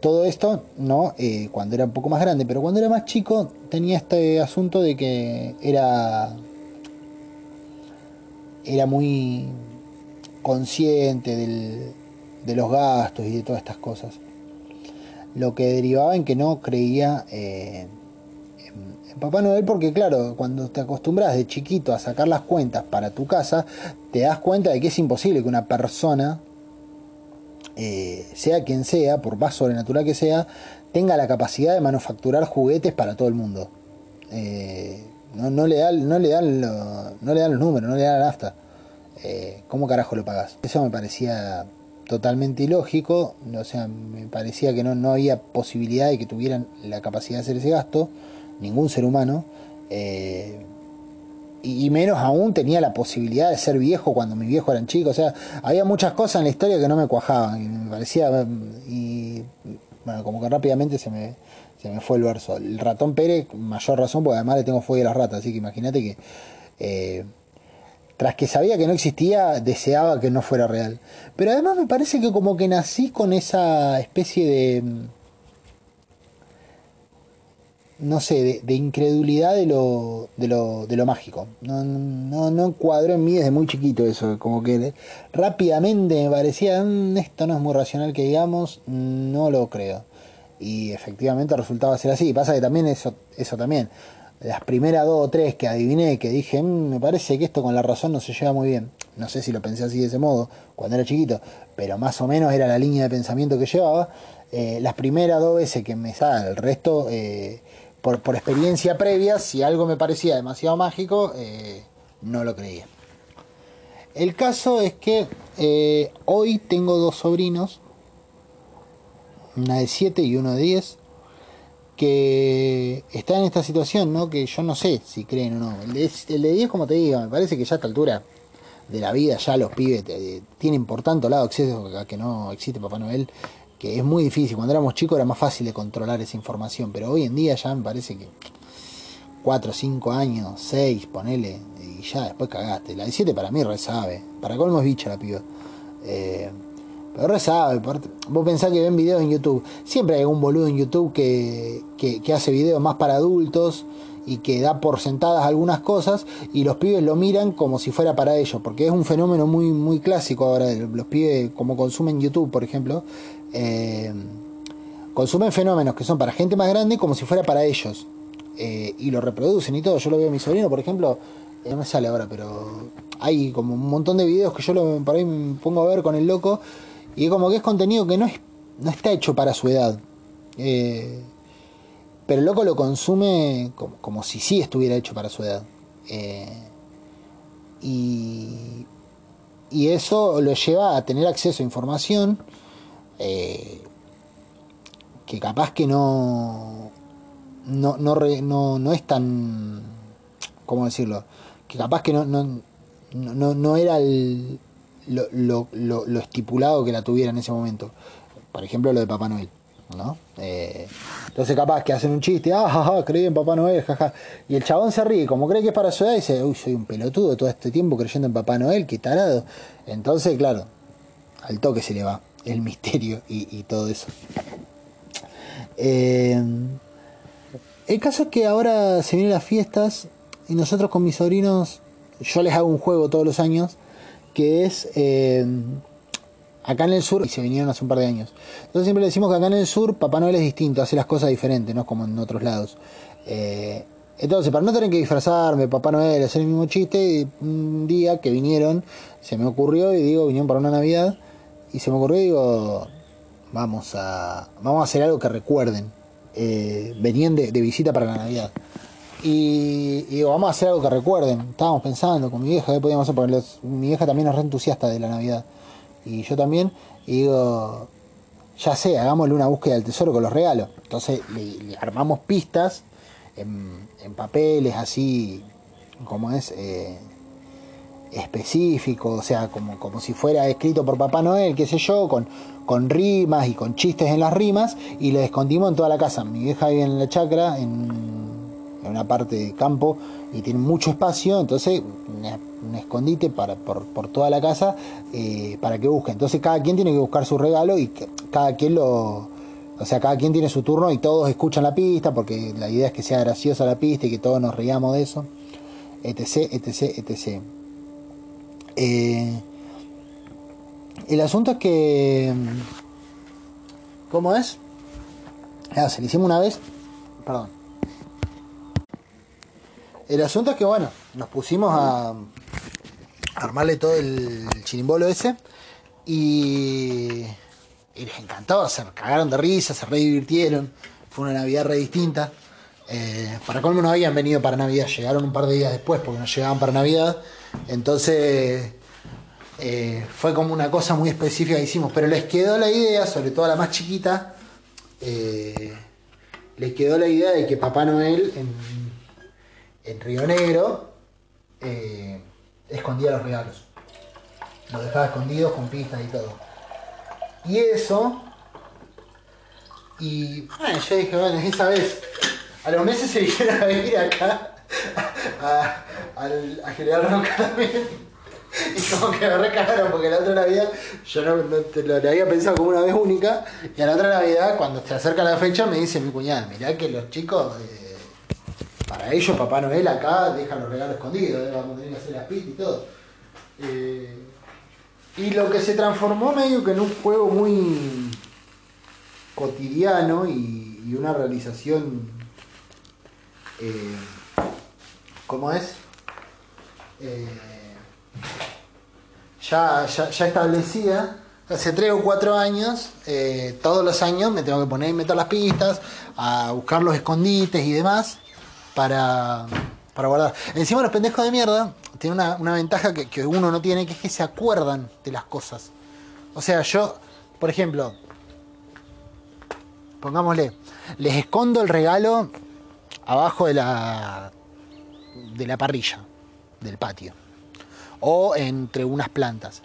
Speaker 1: todo esto, ¿no? Eh, cuando era un poco más grande, pero cuando era más chico tenía este asunto de que era... Era muy consciente de los gastos y de todas estas cosas. Lo que derivaba en que no creía eh, en, Papá Noel porque claro, cuando te acostumbras de chiquito a sacar las cuentas para tu casa, te das cuenta de que es imposible que una persona, eh, sea quien sea, por más sobrenatural que sea, tenga la capacidad de manufacturar juguetes para todo el mundo. Eh, no, le da, no, le dan no le dan los números, no le dan la nafta. Eh, ¿cómo carajo lo pagas? Eso me parecía totalmente ilógico, o sea, me parecía que no, no había posibilidad de que tuvieran la capacidad de hacer ese gasto, ningún ser humano, eh, y, menos aún tenía la posibilidad de ser viejo cuando mis viejos eran chicos, o sea, había muchas cosas en la historia que no me cuajaban, y me parecía, y bueno, como que rápidamente se me, se me fue el verso. El ratón Pérez, mayor razón, porque además le tengo fuego a las ratas, así que imagínate que... Eh, tras que sabía que no existía, deseaba que no fuera real. Pero además me parece que como que nací con esa especie de... no sé, de, incredulidad de lo, de lo, de lo mágico. No, no, no cuadró en mí desde muy chiquito eso, como que rápidamente me parecía, mm, esto no es muy racional que digamos, no lo creo. Y efectivamente resultaba ser así. Pasa que también eso, eso también las primeras dos o tres que adiviné, que dije, mm, me parece que esto con la razón no se lleva muy bien. No sé si lo pensé así de ese modo cuando era chiquito, pero más o menos era la línea de pensamiento que llevaba. Eh, las primeras dos veces que me sale, el resto, eh, por, experiencia previa, si algo me parecía demasiado mágico, eh, no lo creía. El caso es que hoy tengo dos sobrinos, una de 7 y uno de 10 que está en esta situación, ¿no? Que yo no sé si creen o no. El de, el de 10, como te digo, me parece que ya a esta altura de la vida ya los pibes tienen por tanto lado acceso a que no existe Papá Noel, que es muy difícil. Cuando éramos chicos era más fácil de controlar esa información, pero hoy en día ya me parece que 4, 5 años, 6, ponele, y ya después cagaste. La de 7 para mí re sabe. Para colmo es bicha la piba. Eh, Pero re sabe, vos pensás que ven videos en YouTube. Siempre hay algún boludo en YouTube que, que, hace videos más para adultos y que da por sentadas algunas cosas y los pibes lo miran como si fuera para ellos, porque es un fenómeno muy, muy clásico ahora. Los pibes, como consumen YouTube, por ejemplo, eh, consumen fenómenos que son para gente más grande como si fuera para ellos. Eh, y lo reproducen y todo. Yo lo veo a mi sobrino, por ejemplo, no me sale ahora, pero hay como un montón de videos que yo lo, por ahí me pongo a ver con el loco y como que es contenido que no, es, no está hecho para su edad. Eh, pero el loco lo consume como, si sí estuviera hecho para su edad. Eh, y, y, eso lo lleva a tener acceso a información eh, que capaz que no no, no, no, no es tan... ¿Cómo decirlo? Que capaz que no, no, no, no era el, lo, lo, lo, estipulado que la tuviera en ese momento. Por ejemplo, lo de Papá Noel. ¿no? Eh, entonces capaz que hacen un chiste, ah, jaja, creí en Papá Noel, jaja. Y el chabón se ríe, como cree que es para su edad, y dice, uy, soy un pelotudo todo este tiempo creyendo en Papá Noel, qué tarado. Entonces, claro, al toque se le va el misterio y, todo eso. Eh, el caso es que ahora se vienen las fiestas y nosotros con mis sobrinos, yo les hago un juego todos los años que es eh, acá en el sur, y se vinieron hace un par de años. Entonces siempre le decimos que acá en el sur Papá Noel es distinto, hace las cosas diferentes, no como en otros lados. Eh, entonces, para no tener que disfrazarme, Papá Noel, hacer el mismo chiste, un día que vinieron, se me ocurrió y digo, vinieron para una Navidad, y se me ocurrió digo, vamos a, vamos a hacer algo que recuerden. Eh, venían de visita para la Navidad. Y, digo, vamos a hacer algo que recuerden. Estábamos pensando con mi vieja, ¿qué podíamos hacer? Porque mi vieja también es re entusiasta de la Navidad. Y yo también. Y digo, ya sé, hagámosle una búsqueda del tesoro con los regalos. Entonces le, armamos pistas en, papeles así, como es, eh, específico, o sea, como, como si fuera escrito por Papá Noel, qué sé yo, con, con rimas y con chistes en las rimas, y le escondimos en toda la casa. Mi vieja vive en la chacra, en una parte de campo y tiene mucho espacio, entonces un escondite para, por, por toda la casa eh, para que busque. Entonces cada quien tiene que buscar su regalo y cada quien lo... O sea, cada quien tiene su turno y todos escuchan la pista porque la idea es que sea graciosa la pista y que todos nos riamos de eso. Etc, etc, etc. Eh, el asunto es que... ¿Cómo es? Ah, se lo hicimos una vez. Perdón el asunto es que, bueno, nos pusimos a, armarle todo el chirimbolo ese y, les encantó, se cagaron de risa, se re divirtieron. Fue una Navidad re distinta. Eh, para colmo no habían venido para Navidad, llegaron un par de días después porque no llegaban para Navidad. Entonces eh, fue como una cosa muy específica que hicimos, pero les quedó la idea, sobre todo a la más chiquita, eh, les quedó la idea de que Papá Noel en Río Negro eh, escondía los regalos. Los dejaba escondidos con pistas y todo. Y eso. Y bueno, yo dije, bueno, esa vez. A los meses se <laughs> vinieron a venir acá a, General Roca también. <laughs> Y como que me recagaron porque la otra Navidad yo no, lo, había pensado como una vez única. Y a la otra Navidad, cuando se acerca la fecha, me dice mi cuñada, mirá que los chicos. Eh, para ellos Papá Noel acá deja los regalos escondidos, ¿eh? vamos a tener que hacer las pistas y todo. Eh, y lo que se transformó medio que en un juego muy cotidiano y, una realización eh, ¿cómo es? Ya, ya, establecida hace tres o cuatro años, todos los años me tengo que poner y meter las pistas, a buscar los escondites y demás para, para guardar. Encima los pendejos de mierda tienen una, ventaja que, uno no tiene, que es que se acuerdan de las cosas. O sea, yo, por ejemplo, pongámosle, les escondo el regalo abajo de la, de la parrilla del patio o entre unas plantas.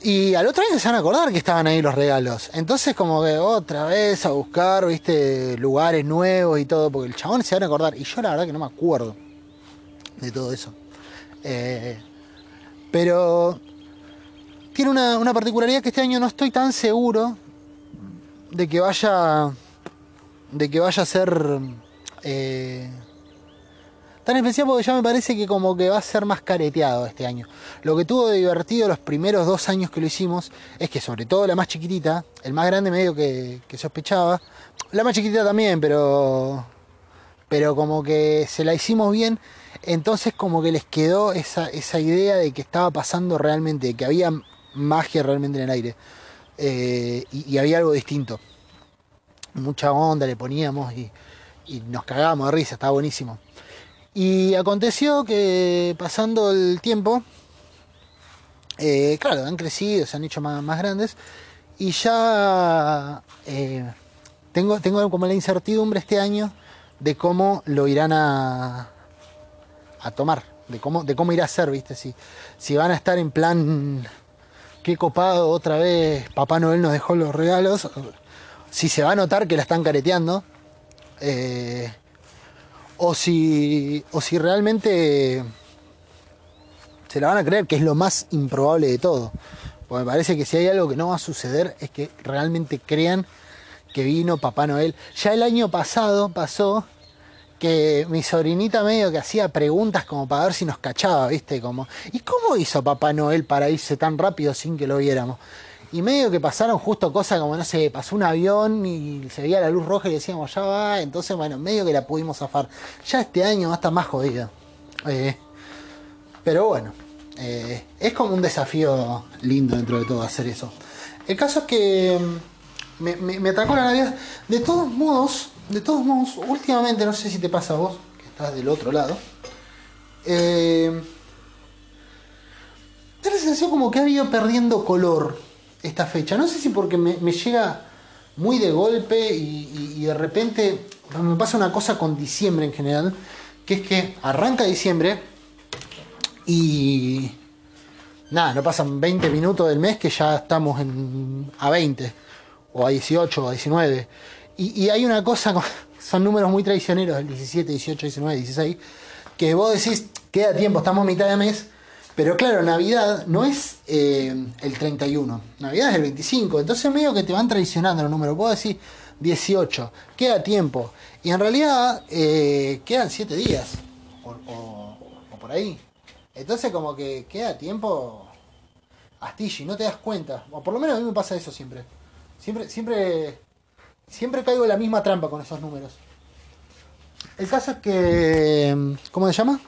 Speaker 1: Y al otro año se van a acordar que estaban ahí los regalos. Entonces como que otra vez a buscar, viste, lugares nuevos y todo, porque el chabón se van a acordar. Y yo la verdad que no me acuerdo de todo eso. Eh, pero tiene una, particularidad que este año no estoy tan seguro de que vaya. de que vaya a ser. Eh, tan especial porque ya me parece que como que va a ser más careteado este año. Lo que tuvo de divertido los primeros dos años que lo hicimos es que sobre todo la más chiquitita, el más grande medio que, que sospechaba, la más chiquitita también, pero pero como que se la hicimos bien, entonces como que les quedó esa, esa idea de que estaba pasando realmente, que había magia realmente en el aire eh, y, había algo distinto. Mucha onda le poníamos y, y nos cagábamos de risa, estaba buenísimo. Y aconteció que pasando el tiempo, eh, claro, han crecido, se han hecho más, grandes y ya eh, tengo, tengo como la incertidumbre este año de cómo lo irán a, a tomar, de cómo, de cómo irá a ser, ¿viste? Si, si van a estar en plan, qué copado, otra vez Papá Noel nos dejó los regalos, si se va a notar que la están careteando, eh, o, si, o si realmente se la van a creer, que es lo más improbable de todo. Porque me parece que si hay algo que no va a suceder es que realmente crean que vino Papá Noel. Ya el año pasado pasó que mi sobrinita medio que hacía preguntas como para ver si nos cachaba, ¿viste? Como, ¿y cómo hizo Papá Noel para irse tan rápido sin que lo viéramos? Y medio que pasaron justo cosas como, no sé, pasó un avión y se veía la luz roja y decíamos, ya va, entonces, bueno, medio que la pudimos zafar. Ya este año va a estar más jodida. Eh, pero bueno, eh, es como un desafío lindo dentro de todo hacer eso. El caso es que me, me, atacó la Navidad. De todos modos, de todos modos, últimamente, no sé si te pasa a vos, que estás del otro lado, eh, da la sensación como que ha ido perdiendo color esta fecha. No sé si porque me, llega muy de golpe y, de repente me pasa una cosa con diciembre en general, que es que arranca diciembre y nada, no pasan 20 minutos del mes que ya estamos en, a 20 o a 18 o a 19. Y, hay una cosa, <laughs> son números muy traicioneros, el 17, 18, 19, 16, que vos decís, queda tiempo, estamos a mitad de mes, pero claro, Navidad no es eh, el 31, Navidad es el 25, entonces medio que te van traicionando los números, vos decís 18, queda tiempo, y en realidad eh, quedan 7 días, o, por ahí. Entonces como que queda tiempo astillo y no te das cuenta, o por lo menos a mí me pasa eso siempre. Siempre, siempre, siempre caigo en la misma trampa con esos números. El caso es que. ¿Cómo se llama?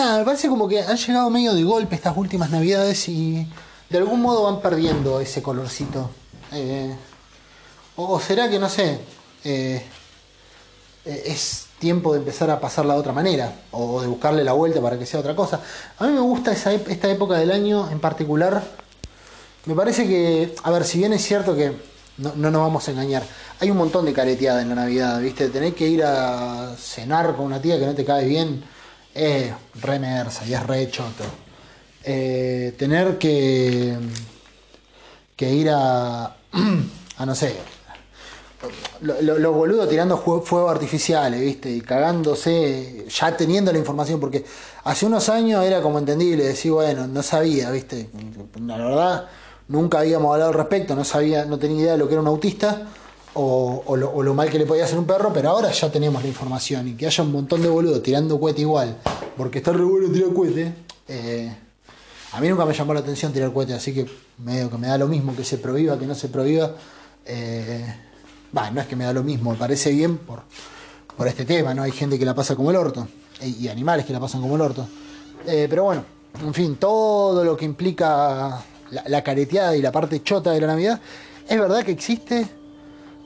Speaker 1: Nada, me parece como que han llegado medio de golpe estas últimas navidades y de algún modo van perdiendo ese colorcito. Eh, o, será que no sé, eh, eh, es tiempo de empezar a pasarla de otra manera o de buscarle la vuelta para que sea otra cosa. A mí me gusta esta época del año en particular me parece que, a ver, si bien es cierto que no, nos vamos a engañar, hay un montón de careteada en la Navidad, ¿viste? Tener que ir a cenar con una tía que no te cae bien es re y es re choto. Eh, tener que, que ir a, <clears throat> a no sé, los boludos tirando fuego artificiales, ¿viste? Y cagándose, ya teniendo la información, porque hace unos años era como entendible, decir, bueno, no sabía, ¿viste? La verdad, nunca habíamos hablado al respecto, no sabía, no tenía idea de lo que era un autista o, lo, mal que le podía hacer un perro, pero ahora ya tenemos la información y que haya un montón de boludos tirando cohete igual, porque está re bueno tirar cohete. Eh, a mí nunca me llamó la atención tirar cohete, así que medio que me da lo mismo que se prohíba, que no se prohíba. Eh, no es que me da lo mismo, me parece bien por, por este tema, ¿no? Hay gente que la pasa como el orto, y, animales que la pasan como el orto. Eh, pero bueno, en fin, todo lo que implica la, careteada y la parte chota de la Navidad, es verdad que existe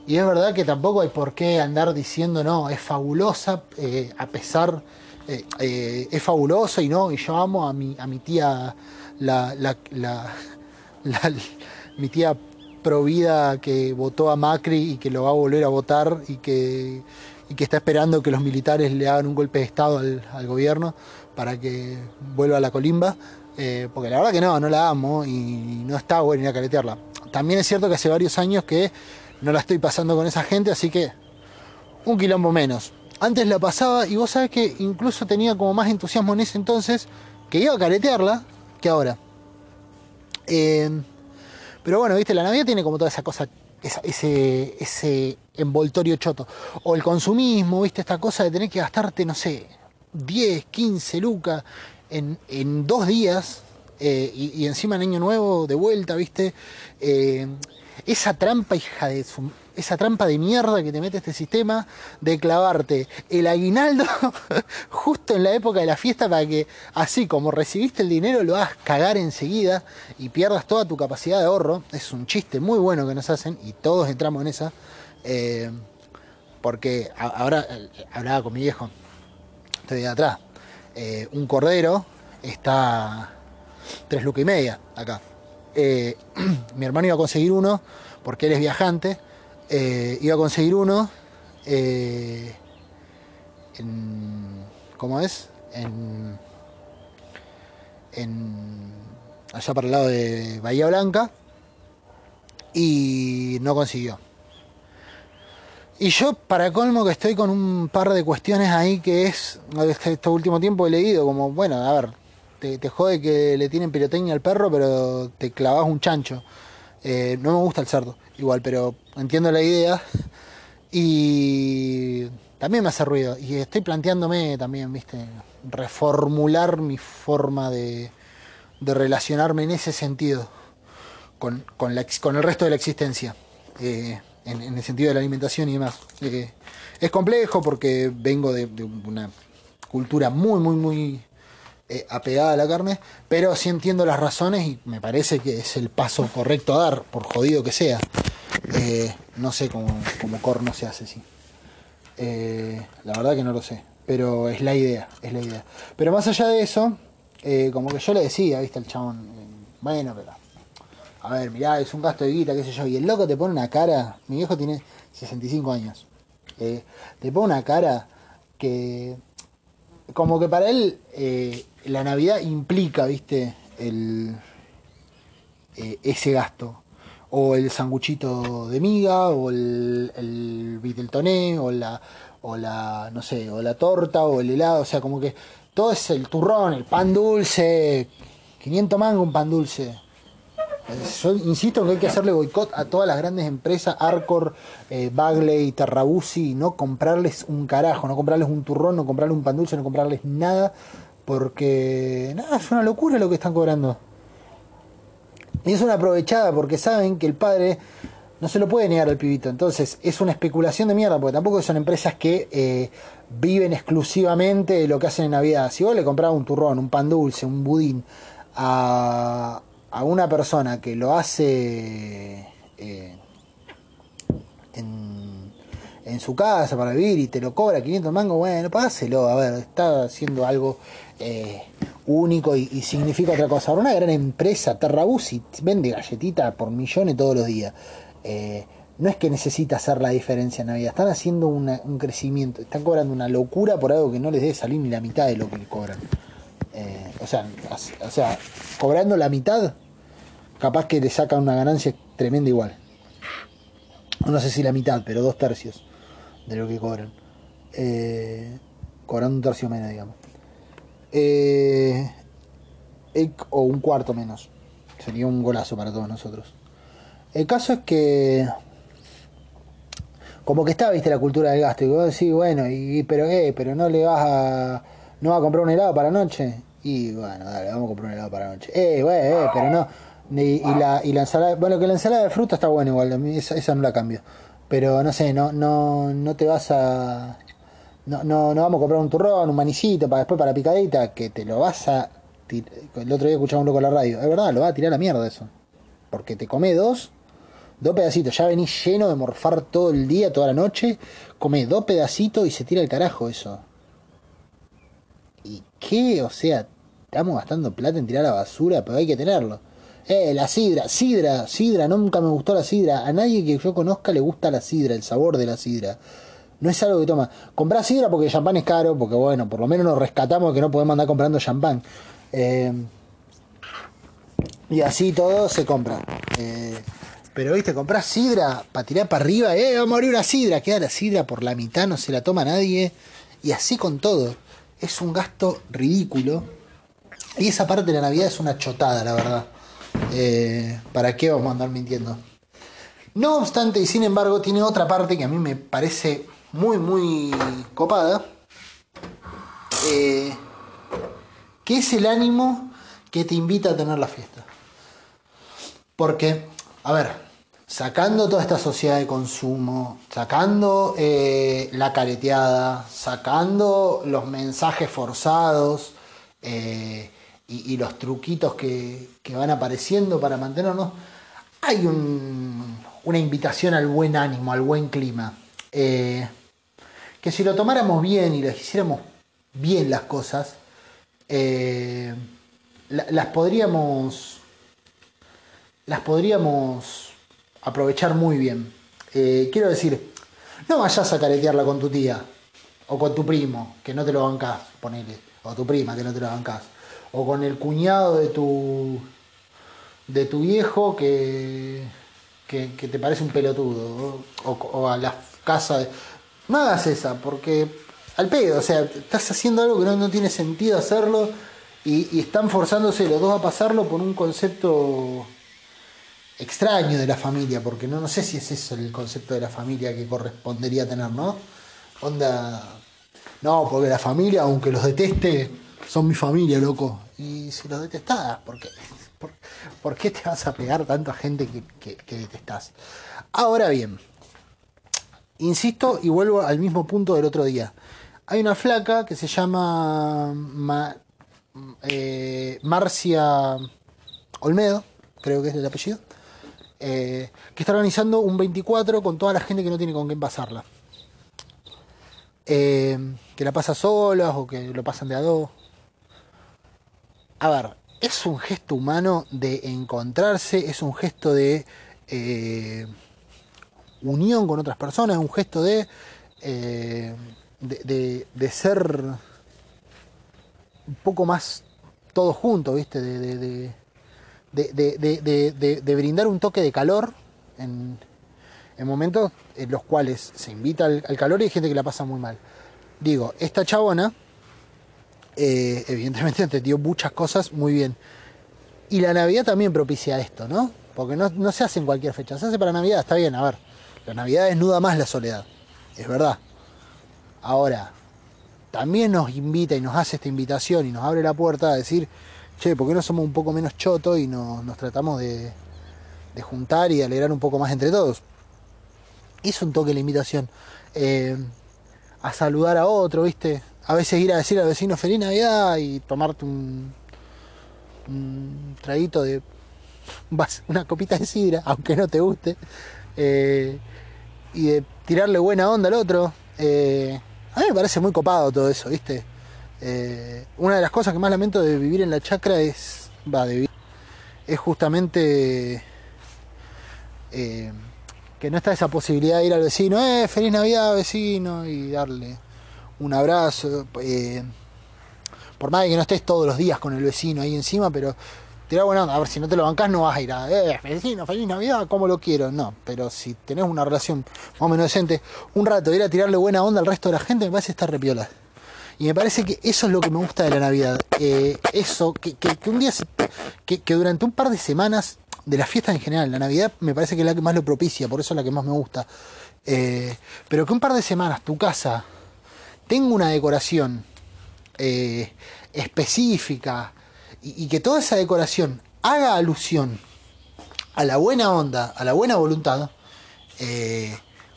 Speaker 1: y es verdad que tampoco hay por qué andar diciendo, no, es fabulosa, eh, a pesar, eh, eh, es fabulosa y no, y yo amo a mi, a mi tía, la, <laughs> la, mi tía provida que votó a Macri y que lo va a volver a votar y que, y que está esperando que los militares le hagan un golpe de Estado al, al gobierno para que vuelva a la colimba. Porque la verdad que no, no la amo y no está bueno ir a caretearla. También es cierto que hace varios años que no la estoy pasando con esa gente, así que un quilombo menos. Antes la pasaba y vos sabés que incluso tenía como más entusiasmo en ese entonces que iba a caretearla que ahora. Eh, pero bueno, viste, la Navidad tiene como toda esa cosa, ese, ese envoltorio choto. O el consumismo, viste, esta cosa de tener que gastarte, no sé, 10, 15 lucas en, en dos días eh, y, encima en Año Nuevo de vuelta, viste. Eh, esa trampa, hija de esa trampa de mierda que te mete este sistema de clavarte el aguinaldo <laughs> justo en la época de la fiesta para que así como recibiste el dinero lo hagas cagar enseguida y pierdas toda tu capacidad de ahorro. Es un chiste muy bueno que nos hacen y todos entramos en esa. Eh, porque ahora hablaba con mi viejo, estoy de atrás. Eh, un cordero está tres lucas y media acá. Eh, <clears throat> mi hermano iba a conseguir uno porque él es viajante eh, iba a conseguir uno eh, en, ¿cómo es? En, en, allá para el lado de Bahía Blanca y no consiguió. Y yo, para colmo, que estoy con un par de cuestiones ahí que es, este, último tiempo he leído, como, bueno, a ver, te, jode que le tienen pirotecnia al perro, pero te clavas un chancho. Eh, no me gusta el cerdo, igual, pero entiendo la idea. Y también me hace ruido. Y estoy planteándome también, viste, reformular mi forma de, relacionarme en ese sentido con, la, con, el resto de la existencia. Eh, en, el sentido de la alimentación y demás. Eh, es complejo porque vengo de, de, una cultura muy, muy, muy eh, apegada a la carne, pero sí entiendo las razones y me parece que es el paso correcto a dar, por jodido que sea. Eh, no sé cómo, cómo corno se hace, sí. Eh, la verdad que no lo sé, pero es la idea, es la idea. Pero más allá de eso, como que yo le decía, viste, el chabón, bueno, pero... A ver, mirá, es un gasto de guita, qué sé yo. Y el loco te pone una cara. Mi viejo tiene 65 años. te pone una cara que. Como que para él la Navidad implica, viste, el, eh, ese gasto. O el sanguchito de miga, o el, el toné, o la, o la, no sé, o la torta, o el helado, o sea, como que todo es el turrón, el pan dulce, 500 mangos un pan dulce. Yo insisto que hay que hacerle boicot a todas las grandes empresas, Arcor, eh, Bagley, Terrabusi, no comprarles un carajo, no comprarles un turrón, no comprarles un pan dulce, no comprarles nada, porque nada, es una locura lo que están cobrando. Y es una aprovechada porque saben que el padre no se lo puede negar al pibito. Entonces es una especulación de mierda, porque tampoco son empresas que eh, viven exclusivamente de lo que hacen en Navidad. Si vos le comprás un turrón, un pan dulce, un budín a, a una persona que lo hace eh, en en su casa para vivir y te lo cobra 500 mangos, bueno, páselo, a ver, está haciendo algo eh, único y, significa otra cosa. Ahora una gran empresa, Terrabusi, vende galletita por millones todos los días. Eh, no es que necesita hacer la diferencia en Navidad, están haciendo un crecimiento, están cobrando una locura por algo que no les debe salir ni la mitad de lo que cobran. Eh, o, sea, cobrando la mitad, capaz que le sacan una ganancia tremenda igual. No sé si la mitad, pero dos tercios de lo que cobran. Cobrando un tercio menos, digamos. Eh, o un cuarto menos. Sería un golazo para todos nosotros. El caso es que. Como que está, viste, la cultura del gasto. Y vos decís, bueno, y, pero eh, pero no le vas a. ¿No vas a comprar un helado para noche? Y bueno, dale, vamos a comprar un helado para noche. Eh, eh, pero no. Y, la, y la ensalada. Bueno, que la ensalada de fruta está buena igual. Esa, esa no la cambio. Pero no sé, no, no, no te vas a. No, no, no vamos a comprar un turrón, un manicito para después para la picadita, que te lo vas a. El otro día escuchaba un loco en la radio. Es verdad, lo va a tirar a la mierda eso. Porque te come dos, dos pedacitos. Ya venís lleno de morfar todo el día, toda la noche. Come dos pedacitos y se tira el carajo eso. ¿Y qué? O sea, estamos gastando plata en tirar a la basura, pero hay que tenerlo. Eh, la sidra, sidra, sidra, nunca me gustó la sidra. A nadie que yo conozca le gusta la sidra, el sabor de la sidra. No es algo que toma. Comprar sidra porque champán es caro, porque bueno, por lo menos nos rescatamos que no podemos andar comprando champán. Eh, y así todo se compra. Eh, pero viste, comprar sidra para tirar para arriba, eh, vamos a abrir una sidra, queda la sidra por la mitad, no se la toma nadie. Y así con todo. Es un gasto ridículo. Y esa parte de la Navidad es una chotada, la verdad. Eh, ¿Para qué vamos a andar mintiendo? No obstante, y sin embargo, tiene otra parte que a mí me parece muy, muy copada. Eh, que es el ánimo que te invita a tener la fiesta. Porque, a ver, sacando toda esta sociedad de consumo, sacando eh, la careteada, sacando los mensajes forzados eh, y, los truquitos que, van apareciendo para mantenernos, hay una invitación al buen ánimo, al buen clima. Eh, que si lo tomáramos bien y les hiciéramos bien las cosas, las podríamos las podríamos aprovechar muy bien. Eh, quiero decir, no vayas a caretearla con tu tía o con tu primo, que no te lo bancás, ponele, o tu prima, que no te lo bancás, o con el cuñado de tu de tu viejo que, que, te parece un pelotudo, o, a la casa de... No hagas esa, porque al pedo, o sea, estás haciendo algo que no, tiene sentido hacerlo y, están forzándose los dos a pasarlo por un concepto extraño de la familia, porque no, sé si es eso el concepto de la familia que correspondería tener, ¿no? Onda, no, porque la familia, aunque los deteste, son mi familia, loco. Y si los detestás, ¿por qué? ¿Por, qué te vas a pegar tanto a gente que, que, detestás? Ahora bien, insisto y vuelvo al mismo punto del otro día. Hay una flaca que se llama eh, Marcia Olmedo, creo que es el apellido, eh, que está organizando un 24 con toda la gente que no tiene con quién pasarla. Eh, que la pasa solas o que lo pasan de a dos. A ver, es un gesto humano de encontrarse, es un gesto de unión con otras personas, un gesto de, de, ser un poco más todos juntos, ¿viste? de, brindar un toque de calor en, momentos en los cuales se invita al, calor y hay gente que la pasa muy mal. Digo, esta chabona, eh, evidentemente <laughs> entendió muchas cosas muy bien. Y la Navidad también propicia esto, ¿no? Porque no se hace en cualquier fecha, se hace para Navidad, está bien, a ver. La Navidad desnuda más la soledad, es verdad. Ahora, también nos invita y nos hace esta invitación y nos abre la puerta a decir, che, ¿por qué no somos un poco menos chotos y nos tratamos de, juntar y alegrar un poco más entre todos? Hizo un toque la invitación. Eh, a saludar a otro, ¿viste? A veces ir a decir al vecino feliz Navidad y tomarte un, un traguito de <laughs> una copita de sidra, aunque no te guste, eh, y de tirarle buena onda al otro. Eh, a mí me parece muy copado todo eso, ¿viste? Eh, una de las cosas que más lamento de vivir en la chacra es, va, de es justamente eh, que no está esa posibilidad de ir al vecino, eh, feliz Navidad vecino, y darle un abrazo. Por más que no estés todos los días con el vecino ahí encima, pero tirar buena. A ver, si no te lo bancás, no vas a ir a, eh, feliz Navidad, como lo quiero. No, pero si tenés una relación más o menos decente, un rato ir a tirarle buena onda al resto de la gente, me parece estar repiola. Y me parece que eso es lo que me gusta de la Navidad. Eh, eso, que, un día, que, durante un par de semanas, de las fiestas en general, la Navidad me parece que es la que más lo propicia, por eso es la que más me gusta. Eh, pero que un par de semanas tu casa tenga una decoración eh, específica y, que toda esa decoración haga alusión a la buena onda, a la buena voluntad,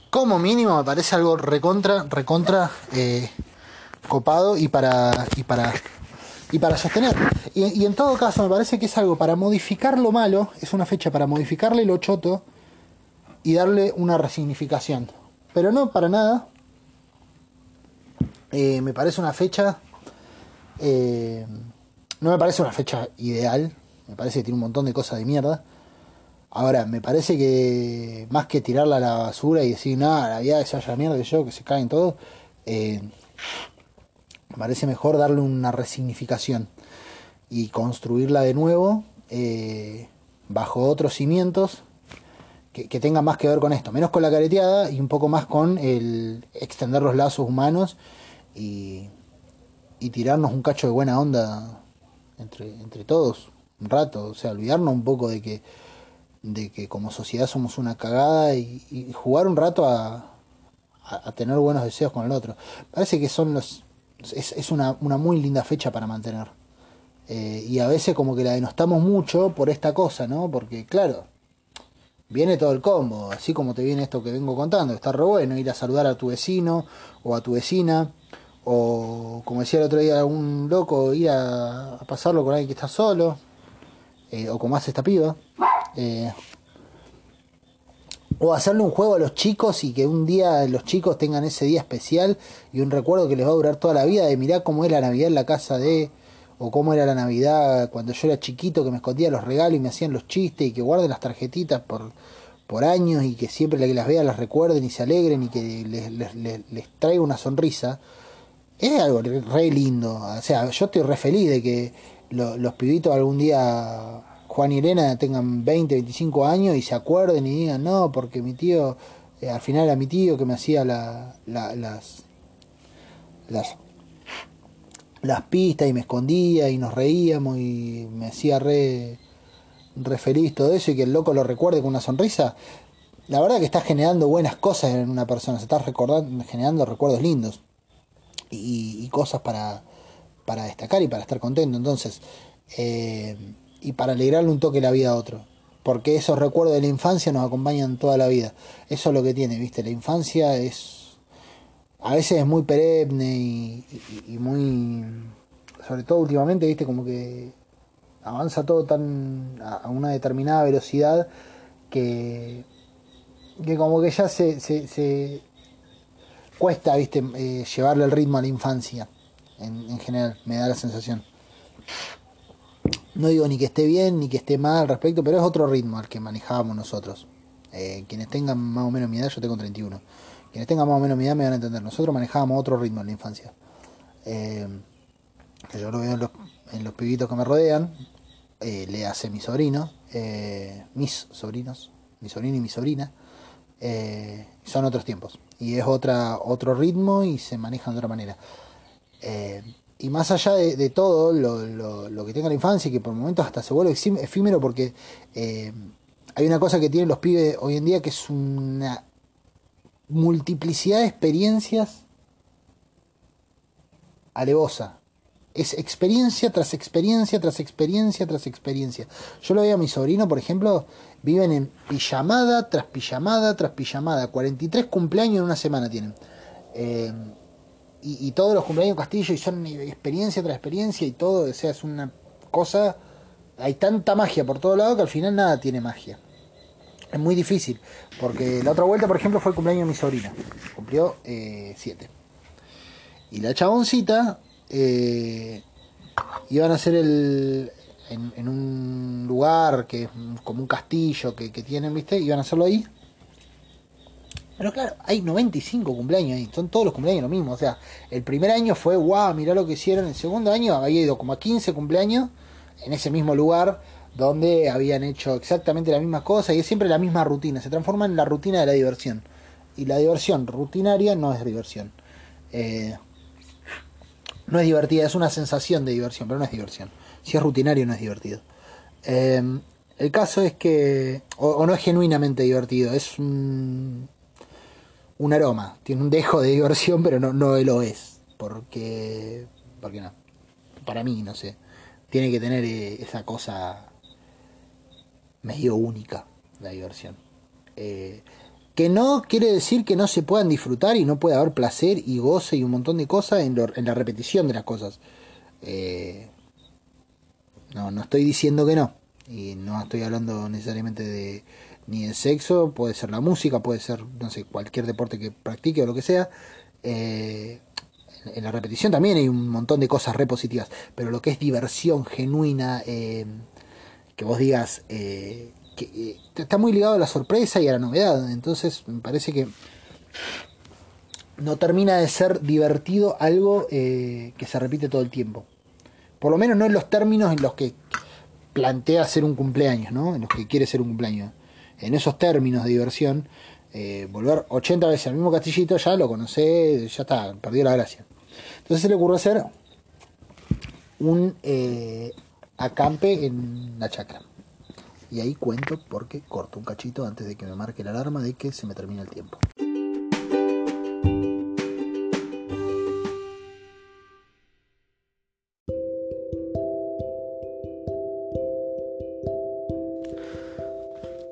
Speaker 1: como mínimo me parece algo recontra, recontra copado y para, y para, y para sostener. Y, en todo caso me parece que es algo para modificar lo malo, es una fecha para modificarle lo choto y darle una resignificación. Pero no para nada. Eh, me parece una fecha... No me parece una fecha ideal. Me parece que tiene un montón de cosas de mierda. Ahora, me parece que más que tirarla a la basura y decir, nada, la vida que se mierda, que yo, que se caen todo, eh, me parece mejor darle una resignificación y construirla de nuevo eh, bajo otros cimientos que, que, tengan más que ver con esto, menos con la careteada y un poco más con el extender los lazos humanos y, y tirarnos un cacho de buena onda entre, entre todos, un rato, o sea, olvidarnos un poco de que, de que como sociedad somos una cagada y, jugar un rato a, a, tener buenos deseos con el otro. Parece que son los es, es una, una, muy linda fecha para mantener. Eh, y a veces como que la denostamos mucho por esta cosa, ¿no? Porque claro, viene todo el combo, así como te viene esto que vengo contando, está re bueno ir a saludar a tu vecino o a tu vecina, o como decía el otro día un loco, ir a, pasarlo con alguien que está solo, eh, o como hace esta piba, eh, o hacerle un juego a los chicos y que un día los chicos tengan ese día especial y un recuerdo que les va a durar toda la vida de mirar cómo era la Navidad en la casa de o cómo era la Navidad cuando yo era chiquito que me escondía los regalos y me hacían los chistes y que guarden las tarjetitas por, por años y que siempre que las vean las recuerden y se alegren y que les, les, les, traiga una sonrisa, es algo re lindo. O sea, yo estoy re feliz de que los pibitos algún día, Juan y Elena, tengan 20, 25 años y se acuerden y digan, no, porque mi tío, eh, al final era mi tío que me hacía la, las, las las pistas y me escondía y nos reíamos y me hacía re, re feliz todo eso y que el loco lo recuerde con una sonrisa, la verdad que está generando buenas cosas en una persona, se está recordando, generando recuerdos lindos y, cosas para, para destacar y para estar contento. Entonces, eh, y para alegrarle un toque la vida a otro. Porque esos recuerdos de la infancia nos acompañan toda la vida. Eso es lo que tiene, ¿viste? La infancia es a veces es muy perenne y, muy sobre todo últimamente viste como que avanza todo tan a, una determinada velocidad que que como que ya se, se, cuesta viste eh, llevarle el ritmo a la infancia en, general me da la sensación no digo ni que esté bien ni que esté mal al respecto pero es otro ritmo al que manejábamos nosotros eh, quienes tengan más o menos mi edad yo tengo 31 quienes tengan más o menos mi edad me van a entender. Nosotros manejábamos otro ritmo en la infancia. Eh, que yo lo veo en los, pibitos que me rodean. Eh, le hace mi sobrino, mis sobrinos, mi sobrino y mi sobrina. son otros tiempos. Y es otra, otro ritmo y se manejan de otra manera. y más allá de, todo lo, que tenga la infancia y que por momentos hasta se vuelve efímero porque hay una cosa que tienen los pibes hoy en día que es una multiplicidad de experiencias alevosa. Es experiencia tras experiencia, tras experiencia, tras experiencia. Yo lo veo a mi sobrino, por ejemplo, viven en pijamada tras pijamada tras pijamada. 43 cumpleaños en una semana tienen. Eh, y, todos los cumpleaños Castillo y son experiencia tras experiencia y todo. O sea, es una cosa... Hay tanta magia por todo lado que al final nada tiene magia es muy difícil. Porque la otra vuelta, por ejemplo, fue el cumpleaños de mi sobrina. Cumplió 7. Eh, y la chaboncita eh, iban a hacer el. En, un lugar que es como un castillo que, tienen, ¿viste? Iban a hacerlo ahí. Pero claro, hay 95 cumpleaños ahí, son todos los cumpleaños lo mismo. O sea, el primer año fue, wow, mirá lo que hicieron. El segundo año había ido como a 15 cumpleaños en ese mismo lugar donde habían hecho exactamente la misma cosa y es siempre la misma rutina, se transforma en la rutina de la diversión. Y la diversión rutinaria no es diversión. Eh, no es divertida, es una sensación de diversión, pero no es diversión. Si es rutinario no es divertido. Eh, el caso es que, o, no es genuinamente divertido, es un, un aroma, tiene un dejo de diversión, pero no, no lo es. Porque, porque no, para mí, no sé, tiene que tener eh, esa cosa medio única la diversión. Eh, que no quiere decir que no se puedan disfrutar y no pueda haber placer y goce y un montón de cosas en, la repetición de las cosas. Eh, no, no estoy diciendo que no. Y no estoy hablando necesariamente de ni de sexo, puede ser la música, puede ser, no sé, cualquier deporte que practique o lo que sea. Eh, en la repetición también hay un montón de cosas repositivas, pero lo que es diversión genuina, que vos digas eh, que eh, está muy ligado a la sorpresa y a la novedad. Entonces me parece que no termina de ser divertido algo eh, que se repite todo el tiempo. Por lo menos no en los términos en los que plantea ser un cumpleaños, ¿no? En los que quiere ser un cumpleaños. En esos términos de diversión, volver 80 veces al mismo castillito, ya lo conoce, ya está, perdió la gracia. Entonces se le ocurrió hacer un acampe en la chacra. Y ahí cuento porque corto un cachito antes de que me marque la alarma de que se me termine el tiempo.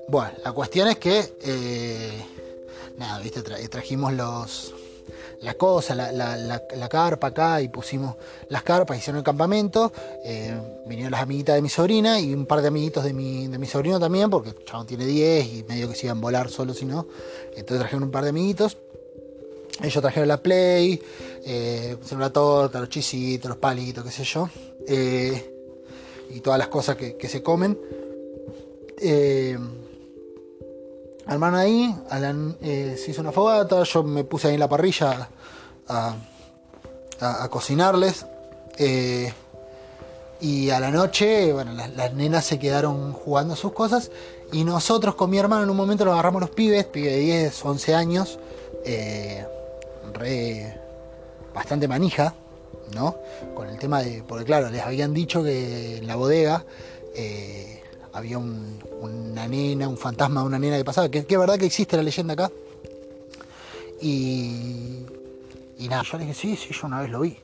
Speaker 1: Bueno, la cuestión es que, eh, nada, viste, trajimos los, las cosas, la, carpa acá y pusimos las carpas, hicieron el campamento, eh, vinieron las amiguitas de mi sobrina y un par de amiguitos de mi, de mi sobrino también, porque el chabón tiene 10 y medio que se iban a volar solo si no. Entonces trajeron un par de amiguitos. Ellos trajeron la play, eh, la torta, los chisitos, los palitos, qué sé yo. Eh, y todas las cosas que, se comen. Eh, Armaron ahí, Alan se hizo una fogata, yo me puse ahí en la parrilla a, cocinarles. Eh, y a la noche, bueno, las, nenas se quedaron jugando sus cosas. Y nosotros con mi hermano en un momento nos agarramos los pibes, pibes de 10, 11 años, eh, bastante manija, ¿no? Con el tema de, porque claro, les habían dicho que en la bodega eh, había una nena, un fantasma de una nena que pasaba, que es verdad que existe la leyenda acá. Y y nada, yo le dije, sí, sí, yo una vez lo vi.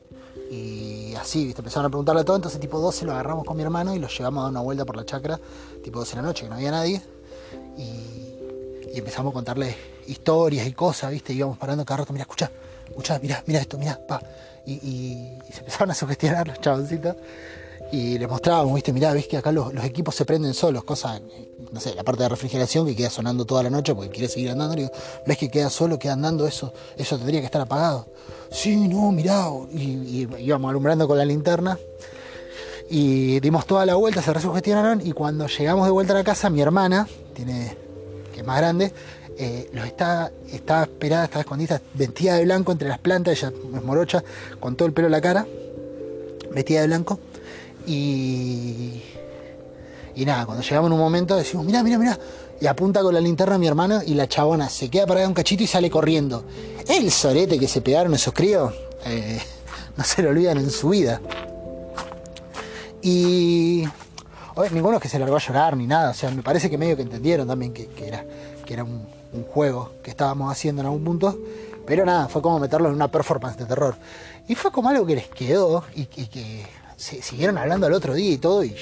Speaker 1: Y así, ¿viste? empezaron a preguntarle todo, entonces tipo 12 lo agarramos con mi hermano y lo llevamos a dar una vuelta por la chacra, tipo 12 de la noche, que no había nadie. Y, empezamos a contarle historias y cosas, ¿viste? Íbamos parando cada rato, mira, escucha, escucha, mira, mira esto, mira, pa. Y, y, se empezaron a sugestionar los chaboncitos y le mostrábamos, viste, mirá, ves que acá los, equipos se prenden solos, cosa, no sé, la parte de refrigeración que queda sonando toda la noche porque quiere seguir andando, digo, ves que queda solo, queda andando, eso, eso tendría que estar apagado. Sí, no, mirá, y, íbamos alumbrando con la linterna. Y dimos toda la vuelta, se resugestionaron y cuando llegamos de vuelta a la casa, mi hermana, tiene, que es más grande, eh, los está, está esperada, estaba escondida, vestida de blanco entre las plantas, ella es morocha, con todo el pelo en la cara, vestida de blanco y, y nada, cuando llegamos en un momento decimos, mira, mira, mira, y apunta con la linterna a mi hermano y la chabona se queda parada un cachito y sale corriendo. El sorete que se pegaron esos críos, eh, <laughs> no se lo olvidan en su vida. Y ninguno es que se largó a llorar ni nada, o sea, me parece que medio que entendieron también que, era, que era un, juego que estábamos haciendo en algún punto, pero nada, fue como meterlo en una performance de terror. Y fue como algo que les quedó y que siguieron hablando al otro día y todo, y,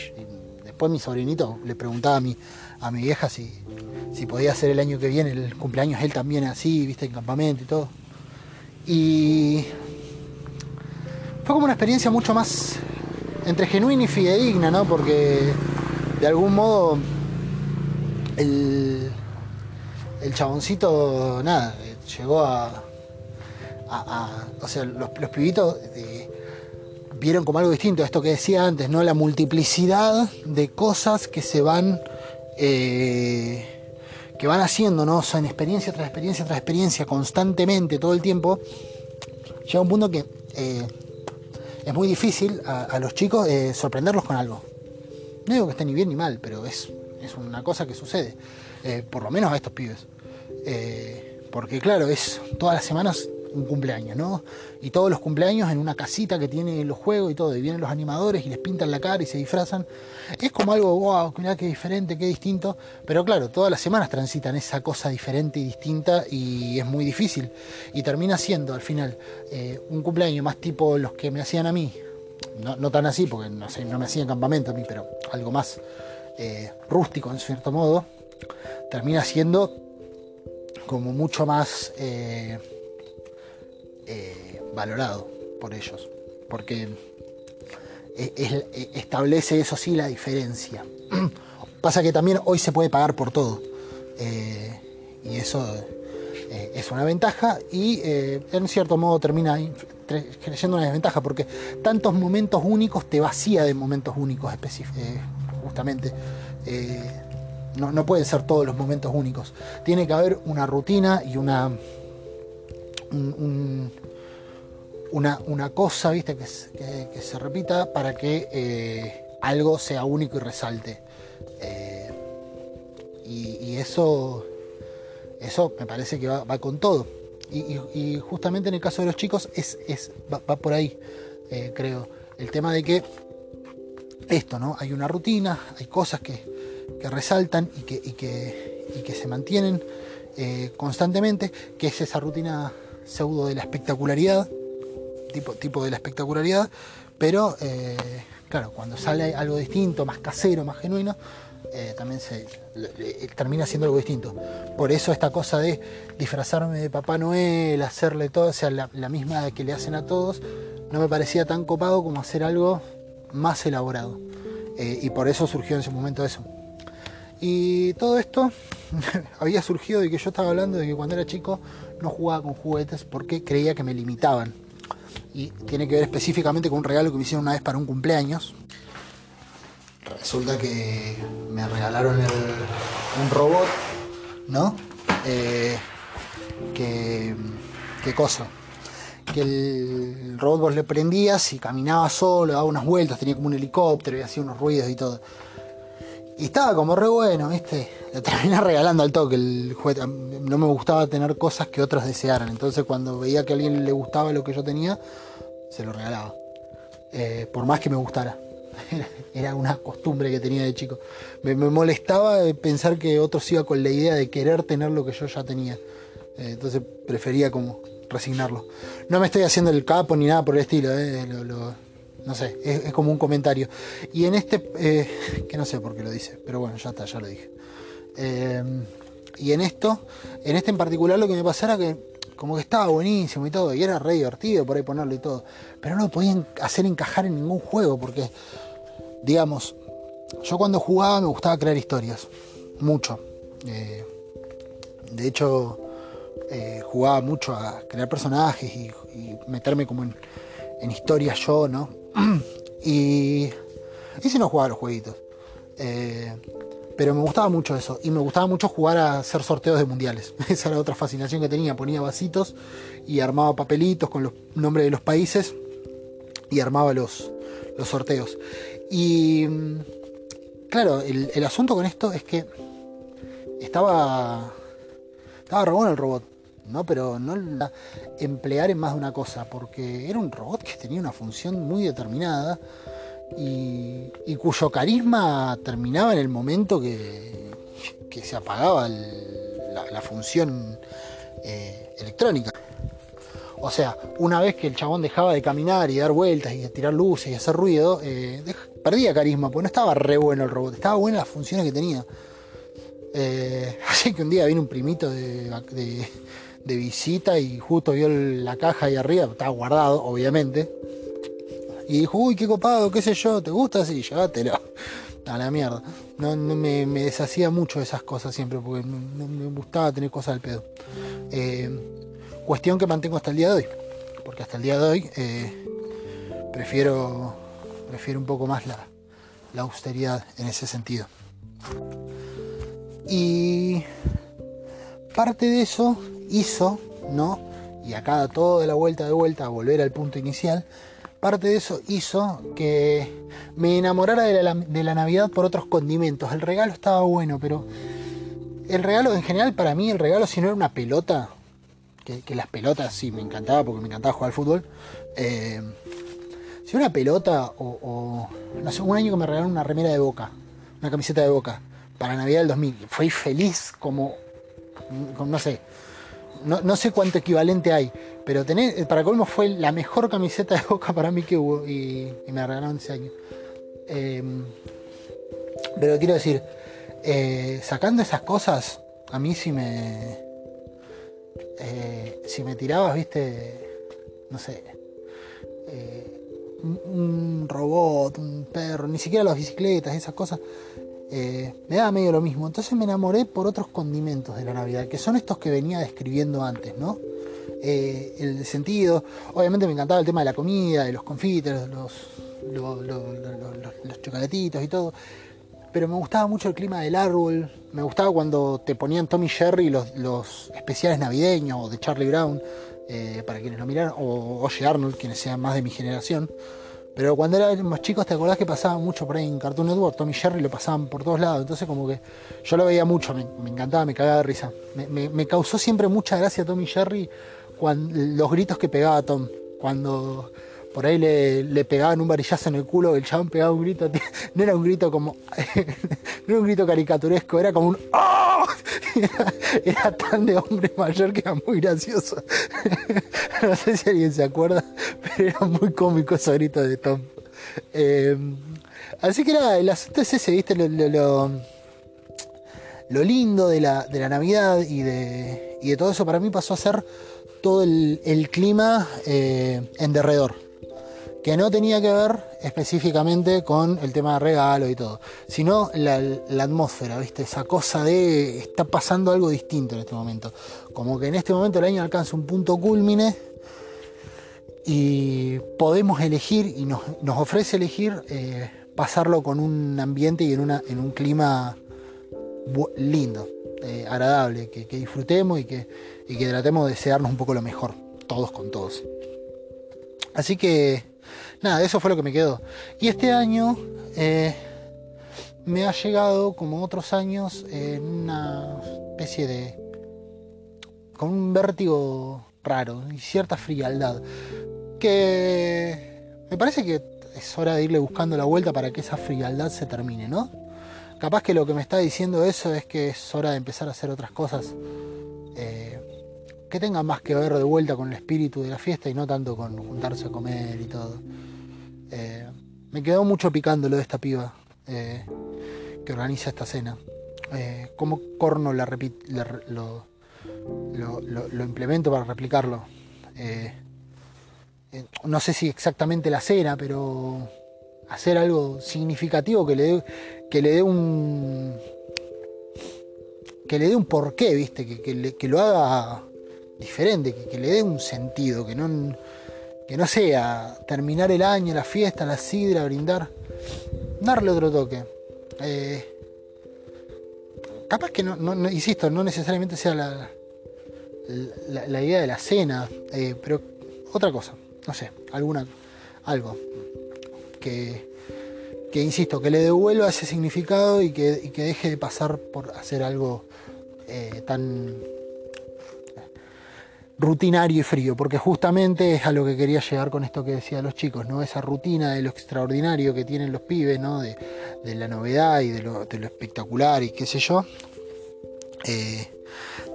Speaker 1: después mi sobrinito le preguntaba a mi, a mi vieja si, si podía ser el año que viene el cumpleaños él también así, viste, en campamento y todo. Y fue como una experiencia mucho más entre genuina y fidedigna, ¿no? Porque de algún modo el, el chaboncito, nada, llegó a, o sea, los, los pibitos vieron como algo distinto a esto que decía antes, ¿no? La multiplicidad de cosas que se van. Eh, que van haciendo, ¿no? En experiencia tras experiencia tras experiencia, constantemente, todo el tiempo, llega un punto que eh, es muy difícil a, los chicos eh, sorprenderlos con algo. No digo que esté ni bien ni mal, pero es, es una cosa que sucede. por lo menos a estos pibes. porque claro, es todas las semanas un cumpleaños, ¿no? Y todos los cumpleaños en una casita que tiene los juegos y todo, y vienen los animadores y les pintan la cara y se disfrazan. Es como algo, wow, mira qué diferente, qué distinto, pero claro, todas las semanas transitan esa cosa diferente y distinta y es muy difícil. Y termina siendo al final eh, un cumpleaños más tipo los que me hacían a mí, no, tan así, porque no me hacían campamento a mí, pero algo más eh, rústico en cierto modo, termina siendo como mucho más... Eh, eh, valorado por ellos, porque e, e, establece eso sí la diferencia. <clears throat> Pasa que también hoy se puede pagar por todo, eh, y eso eh, es una ventaja y en cierto modo termina creyendo una desventaja, porque tantos momentos únicos te vacía de momentos únicos justamente. no, no pueden ser todos los momentos únicos. Tiene que haber una rutina y una una, cosa, ¿viste? Que, se repita para que eh, algo sea único y resalte. Eh, y, eso, eso me parece que va, con todo. Y, justamente en el caso de los chicos es, va, por ahí, eh, creo. El tema de que esto, ¿no? Hay una rutina, hay cosas que, resaltan y que, y que, se mantienen constantemente, que es esa rutina pseudo de la espectacularidad, tipo, tipo de la espectacularidad, pero eh, claro, cuando sale algo distinto, más casero, más genuino, eh, también se termina siendo algo distinto. Por eso esta cosa de disfrazarme de Papá Noel, hacerle todo, o sea, la, la misma que le hacen a todos, no me parecía tan copado como hacer algo más elaborado. Eh, y por eso surgió en ese momento eso. Y todo esto <laughs> había surgido de que yo estaba hablando de que cuando era chico no jugaba con juguetes porque creía que me limitaban. Y tiene que ver específicamente con un regalo que me hicieron una vez para un cumpleaños. Resulta que me regalaron un robot, ¿no? Eh, que, ¿Qué cosa? que el robot le prendías y caminaba solo, daba unas vueltas, tenía como un helicóptero y hacía unos ruidos y todo. Y estaba como re bueno, ¿viste? Le terminé regalando al toque el. No me gustaba tener cosas que otros desearan. Entonces cuando veía que a alguien le gustaba lo que yo tenía, se lo regalaba. Eh, por más que me gustara. <laughs> Era una costumbre que tenía de chico. Me, molestaba pensar que otros iba con la idea de querer tener lo que yo ya tenía. Eh, entonces prefería como resignarlo. No me estoy haciendo el capo ni nada por el estilo, eh, no sé, es, como un comentario. Y en este, eh, que no sé por qué lo dice, pero bueno, ya está, ya lo dije. Eh, y en esto, en este en particular lo que me pasara que como que estaba buenísimo y todo, y era re divertido por ahí ponerlo y todo, pero no lo podían hacer encajar en ningún juego, porque, digamos, yo cuando jugaba me gustaba crear historias, mucho. de hecho, eh, jugaba mucho a crear personajes y, meterme como en, historias yo, ¿no? <clears throat> y, y si no jugaba los jueguitos. Eh, pero me gustaba mucho eso. Y me gustaba mucho jugar a hacer sorteos de mundiales. <laughs> Esa era otra fascinación que tenía. Ponía vasitos y armaba papelitos con los nombres de los países y armaba los, los sorteos. Y claro, el, el, asunto con esto es que estaba, estaba re bueno el robot. ¿No? Pero no la emplear en más de una cosa, porque era un robot que tenía una función muy determinada y, cuyo carisma terminaba en el momento que, que se apagaba la, función eh, electrónica. O sea, una vez que el chabón dejaba de caminar y dar vueltas y tirar luces y hacer ruido, eh, perdía carisma, porque no estaba re bueno el robot, estaba buena las funciones que tenía. Eh, <laughs> así que un día vino un primito de visita y justo vio la caja ahí arriba, estaba guardado, obviamente. Y dijo, uy, qué copado, qué sé yo, ¿te gusta? Sí, llévatelo. <laughs> A la mierda. No, me, deshacía mucho de esas cosas siempre, porque no, me gustaba tener cosas al pedo. Eh, cuestión que mantengo hasta el día de hoy. Porque hasta el día de hoy eh, prefiero, prefiero un poco más la, la austeridad en ese sentido. Y parte de eso hizo, ¿no? Y acá todo de la vuelta de vuelta a volver al punto inicial, parte de eso hizo que me enamorara de la, Navidad por otros condimentos. El regalo estaba bueno, pero el regalo en general para mí, el regalo si no era una pelota, que, las pelotas sí me encantaba porque me encantaba jugar al fútbol, eh, si una pelota o, un año que me regalaron una remera de boca, una camiseta de boca, para Navidad del 2000, fui feliz como no sé, no, sé cuánto equivalente hay, pero tener, eh, para colmo fue la mejor camiseta de boca para mí que hubo y, me regalaron ese año. Em, pero quiero decir, eh, sacando esas cosas, a mí si me. Eh, si me tirabas, viste, no sé, un robot, un perro, ni siquiera las bicicletas, esas cosas, eh, me daba medio lo mismo. Entonces me enamoré por otros condimentos de la Navidad, que son estos que venía describiendo antes, ¿no? Eh, el sentido, obviamente me encantaba el tema de la comida, de los confites, los, los, chocolatitos y todo, pero me gustaba mucho el clima del árbol, me gustaba cuando te ponían Tommy Jerry los, los especiales navideños o de Charlie Brown, eh, para quienes lo miraron, o Oye Arnold, quienes sean más de mi generación. Pero cuando éramos chicos, ¿te acordás que pasaban mucho por ahí en Cartoon Network? Tommy Jerry lo pasaban por todos lados. Entonces, como que yo lo veía mucho, me, encantaba, me cagaba de risa. Me, causó siempre mucha gracia Tommy Jerry los gritos que pegaba Tom. Cuando por ahí le, pegaban un varillazo en el culo, el chabón pegaba un grito, <laughs> no era un grito como, <laughs> no era un grito caricaturesco, era como un ¡Oh! <laughs> Era, tan de hombre mayor que era muy gracioso. no sé si alguien se acuerda, pero era muy cómico ese grito de Tom. Eh, así que nada, el asunto es ese, viste, lo, lo, lindo de la, de la Navidad y de, y de todo eso para mí pasó a ser todo el, clima eh, en derredor que no tenía que ver específicamente con el tema de regalo y todo, sino la, atmósfera, ¿viste? Esa cosa de está pasando algo distinto en este momento. Como que en este momento el año alcanza un punto culmine y podemos elegir y nos, ofrece elegir eh, pasarlo con un ambiente y en, una, en un clima lindo, eh, agradable, que, disfrutemos y que, y que tratemos de desearnos un poco lo mejor, todos con todos. Así que nada, eso fue lo que me quedó. Y este año eh, me ha llegado, como otros años, en una especie de. con un vértigo raro y cierta frialdad. Que me parece que es hora de irle buscando la vuelta para que esa frialdad se termine, ¿no? Capaz que lo que me está diciendo eso es que es hora de empezar a hacer otras cosas eh, que tengan más que ver de vuelta con el espíritu de la fiesta y no tanto con juntarse a comer y todo. Eh, me quedó mucho picando lo de esta piba eh, que organiza esta cena. Eh, ¿Cómo corno la lo, lo, implemento para replicarlo? no sé si exactamente la cena, pero hacer algo significativo que le dé, que le dé un que le dé un porqué, ¿viste? Que, que, lo haga diferente, que, le dé un sentido, que no, que no sea terminar el año, la fiesta, la sidra, brindar, darle otro toque. Eh, capaz que no, insisto, no necesariamente sea la, la, idea de la cena, eh, pero otra cosa, no sé, alguna, algo que, que insisto, que le devuelva ese significado y que, que deje de pasar por hacer algo eh, tan rutinario y frío, porque justamente es a lo que quería llegar con esto que decía los chicos, ¿no? Esa rutina de lo extraordinario que tienen los pibes, ¿no? De, la novedad y de lo, espectacular y qué sé yo. Eh,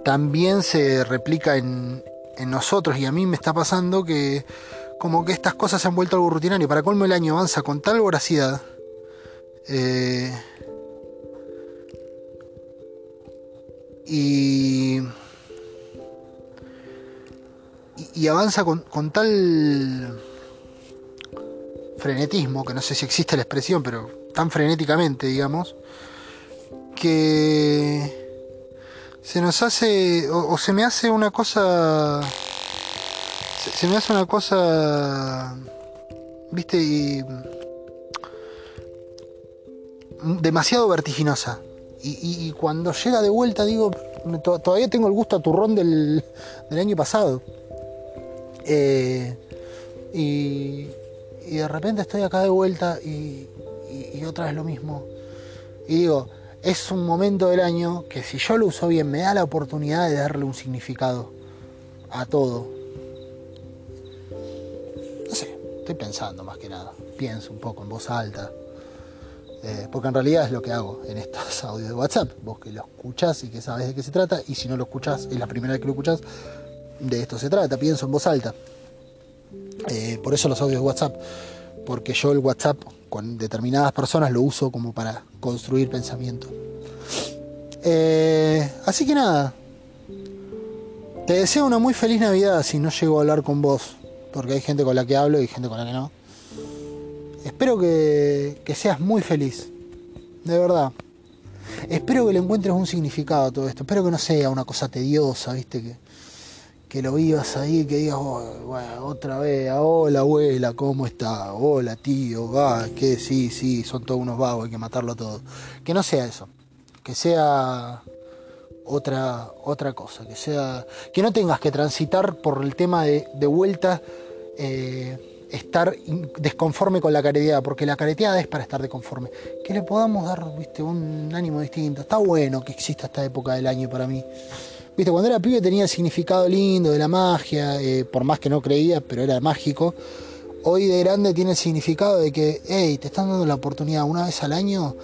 Speaker 1: también se replica en, nosotros y a mí me está pasando que como que estas cosas se han vuelto algo rutinario. Para colmo el año avanza con tal voracidad. Eh, y y, avanza con, tal frenetismo, que no sé si existe la expresión, pero tan frenéticamente, digamos, que se nos hace, o, se me hace una cosa, se, me hace una cosa, viste, demasiado vertiginosa. Y, cuando llega de vuelta digo, todavía tengo el gusto a turrón del, del año pasado. Eh, y, de repente estoy acá de vuelta y, otra vez lo mismo. Y digo, es un momento del año que si yo lo uso bien me da la oportunidad de darle un significado a todo. No sé, estoy pensando más que nada. Pienso un poco en voz alta. Eh, porque en realidad es lo que hago en estos <laughs> audios de WhatsApp. Vos que lo escuchás y que sabes de qué se trata, y si no lo escuchás, es la primera vez que lo escuchás, de esto se trata, pienso en voz alta. Eh, por eso los audios de WhatsApp, porque yo el WhatsApp con determinadas personas lo uso como para construir pensamiento. Eh, así que nada, te deseo una muy feliz Navidad si no llego a hablar con vos, porque hay gente con la que hablo y gente con la que no. Espero que, que seas muy feliz, de verdad. Espero que le encuentres un significado a todo esto. Espero que no sea una cosa tediosa, viste, que, que lo vivas ahí, que digas, oh, otra vez, hola abuela, ¿cómo está? Hola tío, va, que sí, sí, son todos unos vagos, hay que matarlo todo. Que no sea eso, que sea otra, otra cosa, que sea. que no tengas que transitar por el tema de, de vuelta. Eh, estar desconforme con la careteada, porque la careteada es para estar desconforme. Que le podamos dar ¿viste? un ánimo distinto. Está bueno que exista esta época del año para mí. Viste, cuando era pibe tenía el significado lindo de la magia, eh, por más que no creía, pero era mágico. hoy de grande tiene el significado de que, hey, te están dando la oportunidad una vez al año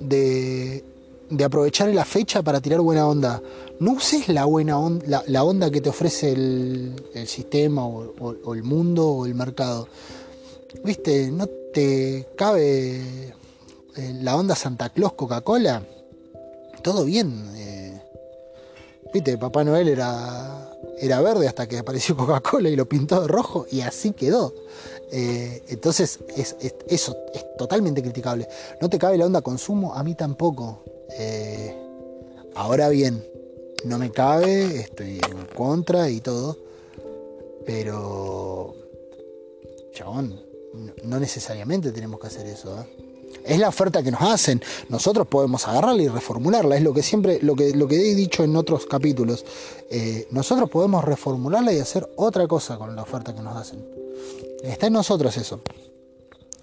Speaker 1: de, de aprovechar la fecha para tirar buena onda. No uses la buena onda, la, onda que te ofrece el, sistema o, el mundo o el mercado. Viste, no te cabe eh, la onda Santa Claus Coca-Cola. Todo bien. Viste, Papá Noel era, era verde hasta que apareció <laughs> Coca-Cola y lo pintó de rojo y así quedó. Eh, entonces, es, eso es totalmente criticable. No te cabe la onda consumo, a mí tampoco. Eh, ahora bien, no me cabe, estoy en contra y todo. Pero, chabón, no necesariamente tenemos que hacer eso. ¿eh? Es la oferta que nos hacen. Nosotros podemos agarrarla y reformularla. Es lo que siempre, lo que, lo que he dicho en otros capítulos. nosotros podemos reformularla y hacer otra cosa con la oferta que nos hacen. Está en nosotros eso.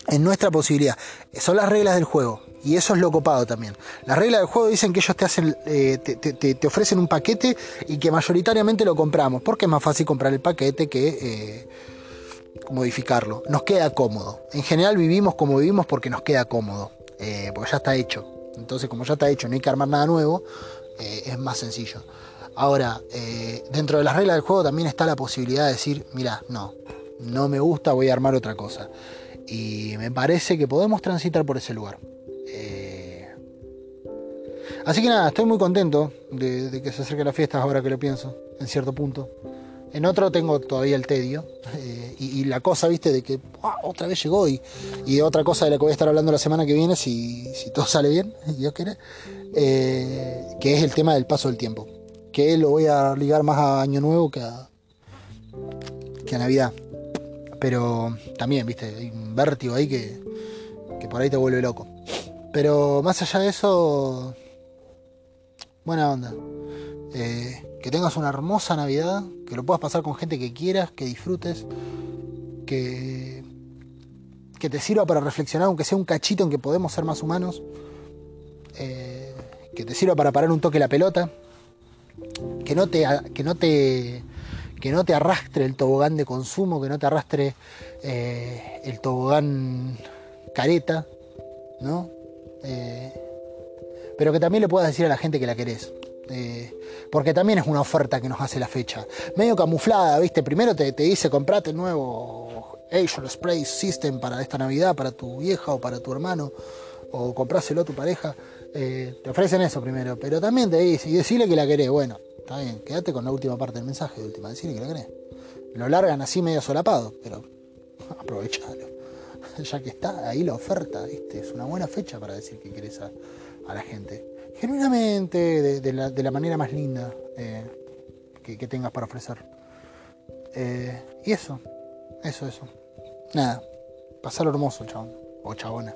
Speaker 1: En nuestra posibilidad. Son las reglas del juego. Y eso es lo copado también. Las reglas del juego dicen que ellos te hacen, eh, te, ofrecen un paquete y que mayoritariamente lo compramos. Porque es más fácil comprar el paquete que eh, modificarlo. Nos queda cómodo. En general vivimos como vivimos porque nos queda cómodo. Eh, porque ya está hecho. Entonces, como ya está hecho, no hay que armar nada nuevo. es más sencillo. Ahora, dentro de las reglas del juego también está la posibilidad de decir, mira, no, no me gusta, voy a armar otra cosa. Y me parece que podemos transitar por ese lugar. Eh, así que nada, estoy muy contento de, que se acerque la fiesta ahora que lo pienso, en cierto punto. En otro tengo todavía el tedio eh, y, la cosa, viste, de que otra vez llegó y, y, otra cosa de la que voy a estar hablando la semana que viene, si, todo sale bien, <laughs> Dios quiere, eh, que es el tema del paso del tiempo. Que lo voy a ligar más a Año Nuevo que a, que a Navidad. Pero también, viste, hay un vértigo ahí que, por ahí te vuelve loco. Pero más allá de eso, buena onda. Eh, que tengas una hermosa Navidad, que lo puedas pasar con gente que quieras, que disfrutes, que, que te sirva para reflexionar, aunque sea un cachito en que podemos ser más humanos, eh, que te sirva para parar un toque la pelota, que no te, que no te que no te arrastre el tobogán de consumo, que no te arrastre eh, el tobogán careta, ¿no? Eh, pero que también le puedas decir a la gente que la querés. Porque también es una oferta que nos hace la fecha. Medio camuflada, ¿viste? Primero te, dice comprate el nuevo Asian Spray System para esta Navidad, para tu vieja o para tu hermano, o compráselo a tu pareja. te ofrecen eso primero, pero también te dice, y decirle que la querés. Bueno, Está bien, quédate con la última parte del mensaje, de última, decirle que lo crees. Lo largan así medio solapado, pero <laughs> aprovechalo. <laughs> Ya que está ahí la oferta, ¿viste? es una buena fecha para decir que querés a, la gente. Genuinamente, de, la, manera más linda eh, que, tengas para ofrecer. Eh, y eso, eso, eso. Nada, pasar hermoso, chabón, o chabona.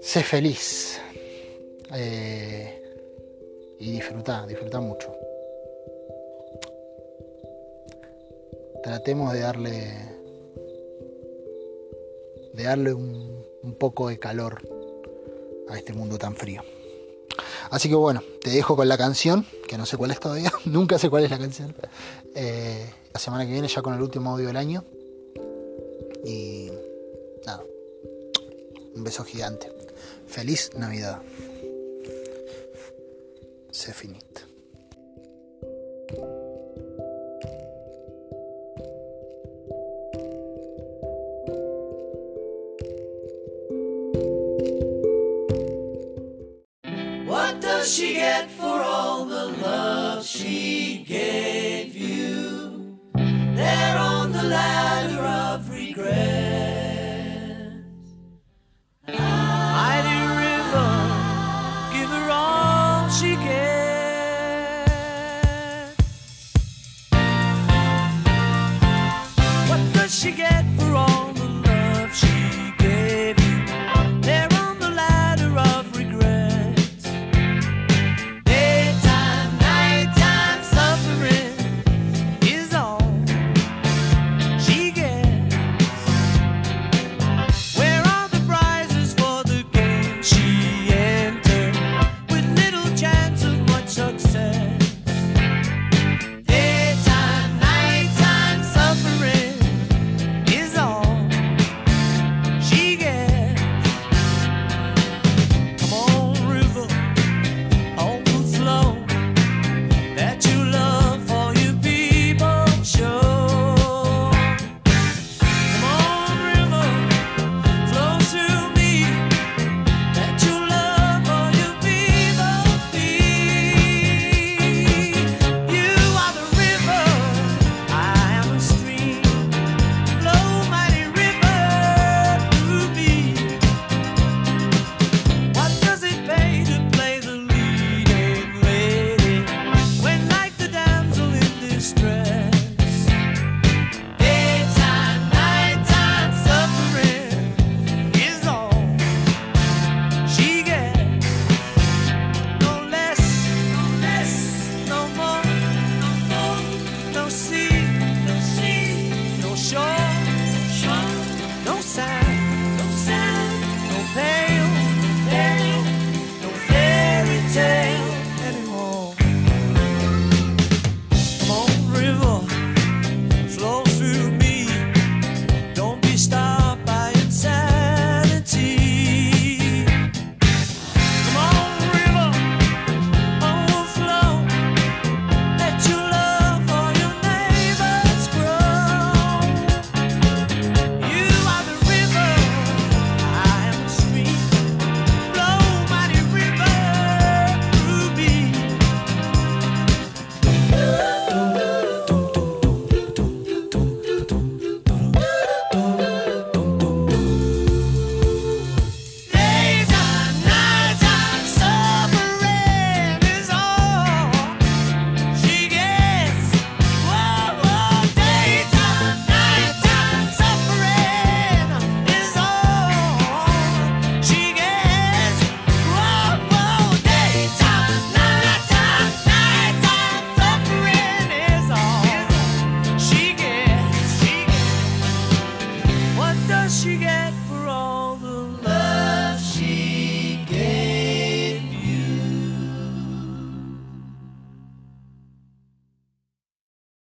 Speaker 1: Sé feliz. Eh, y disfrutar, disfrutar mucho. Tratemos de darle de darle un, poco de calor a este mundo tan frío. Así que bueno, te dejo con la canción, que no sé cuál es todavía, <laughs> nunca sé cuál es la canción. Eh, la semana que viene ya con el último audio del año. Y nada, un beso gigante. Feliz Navidad. c'est fini. She get for all the love she gave you? There on the ladder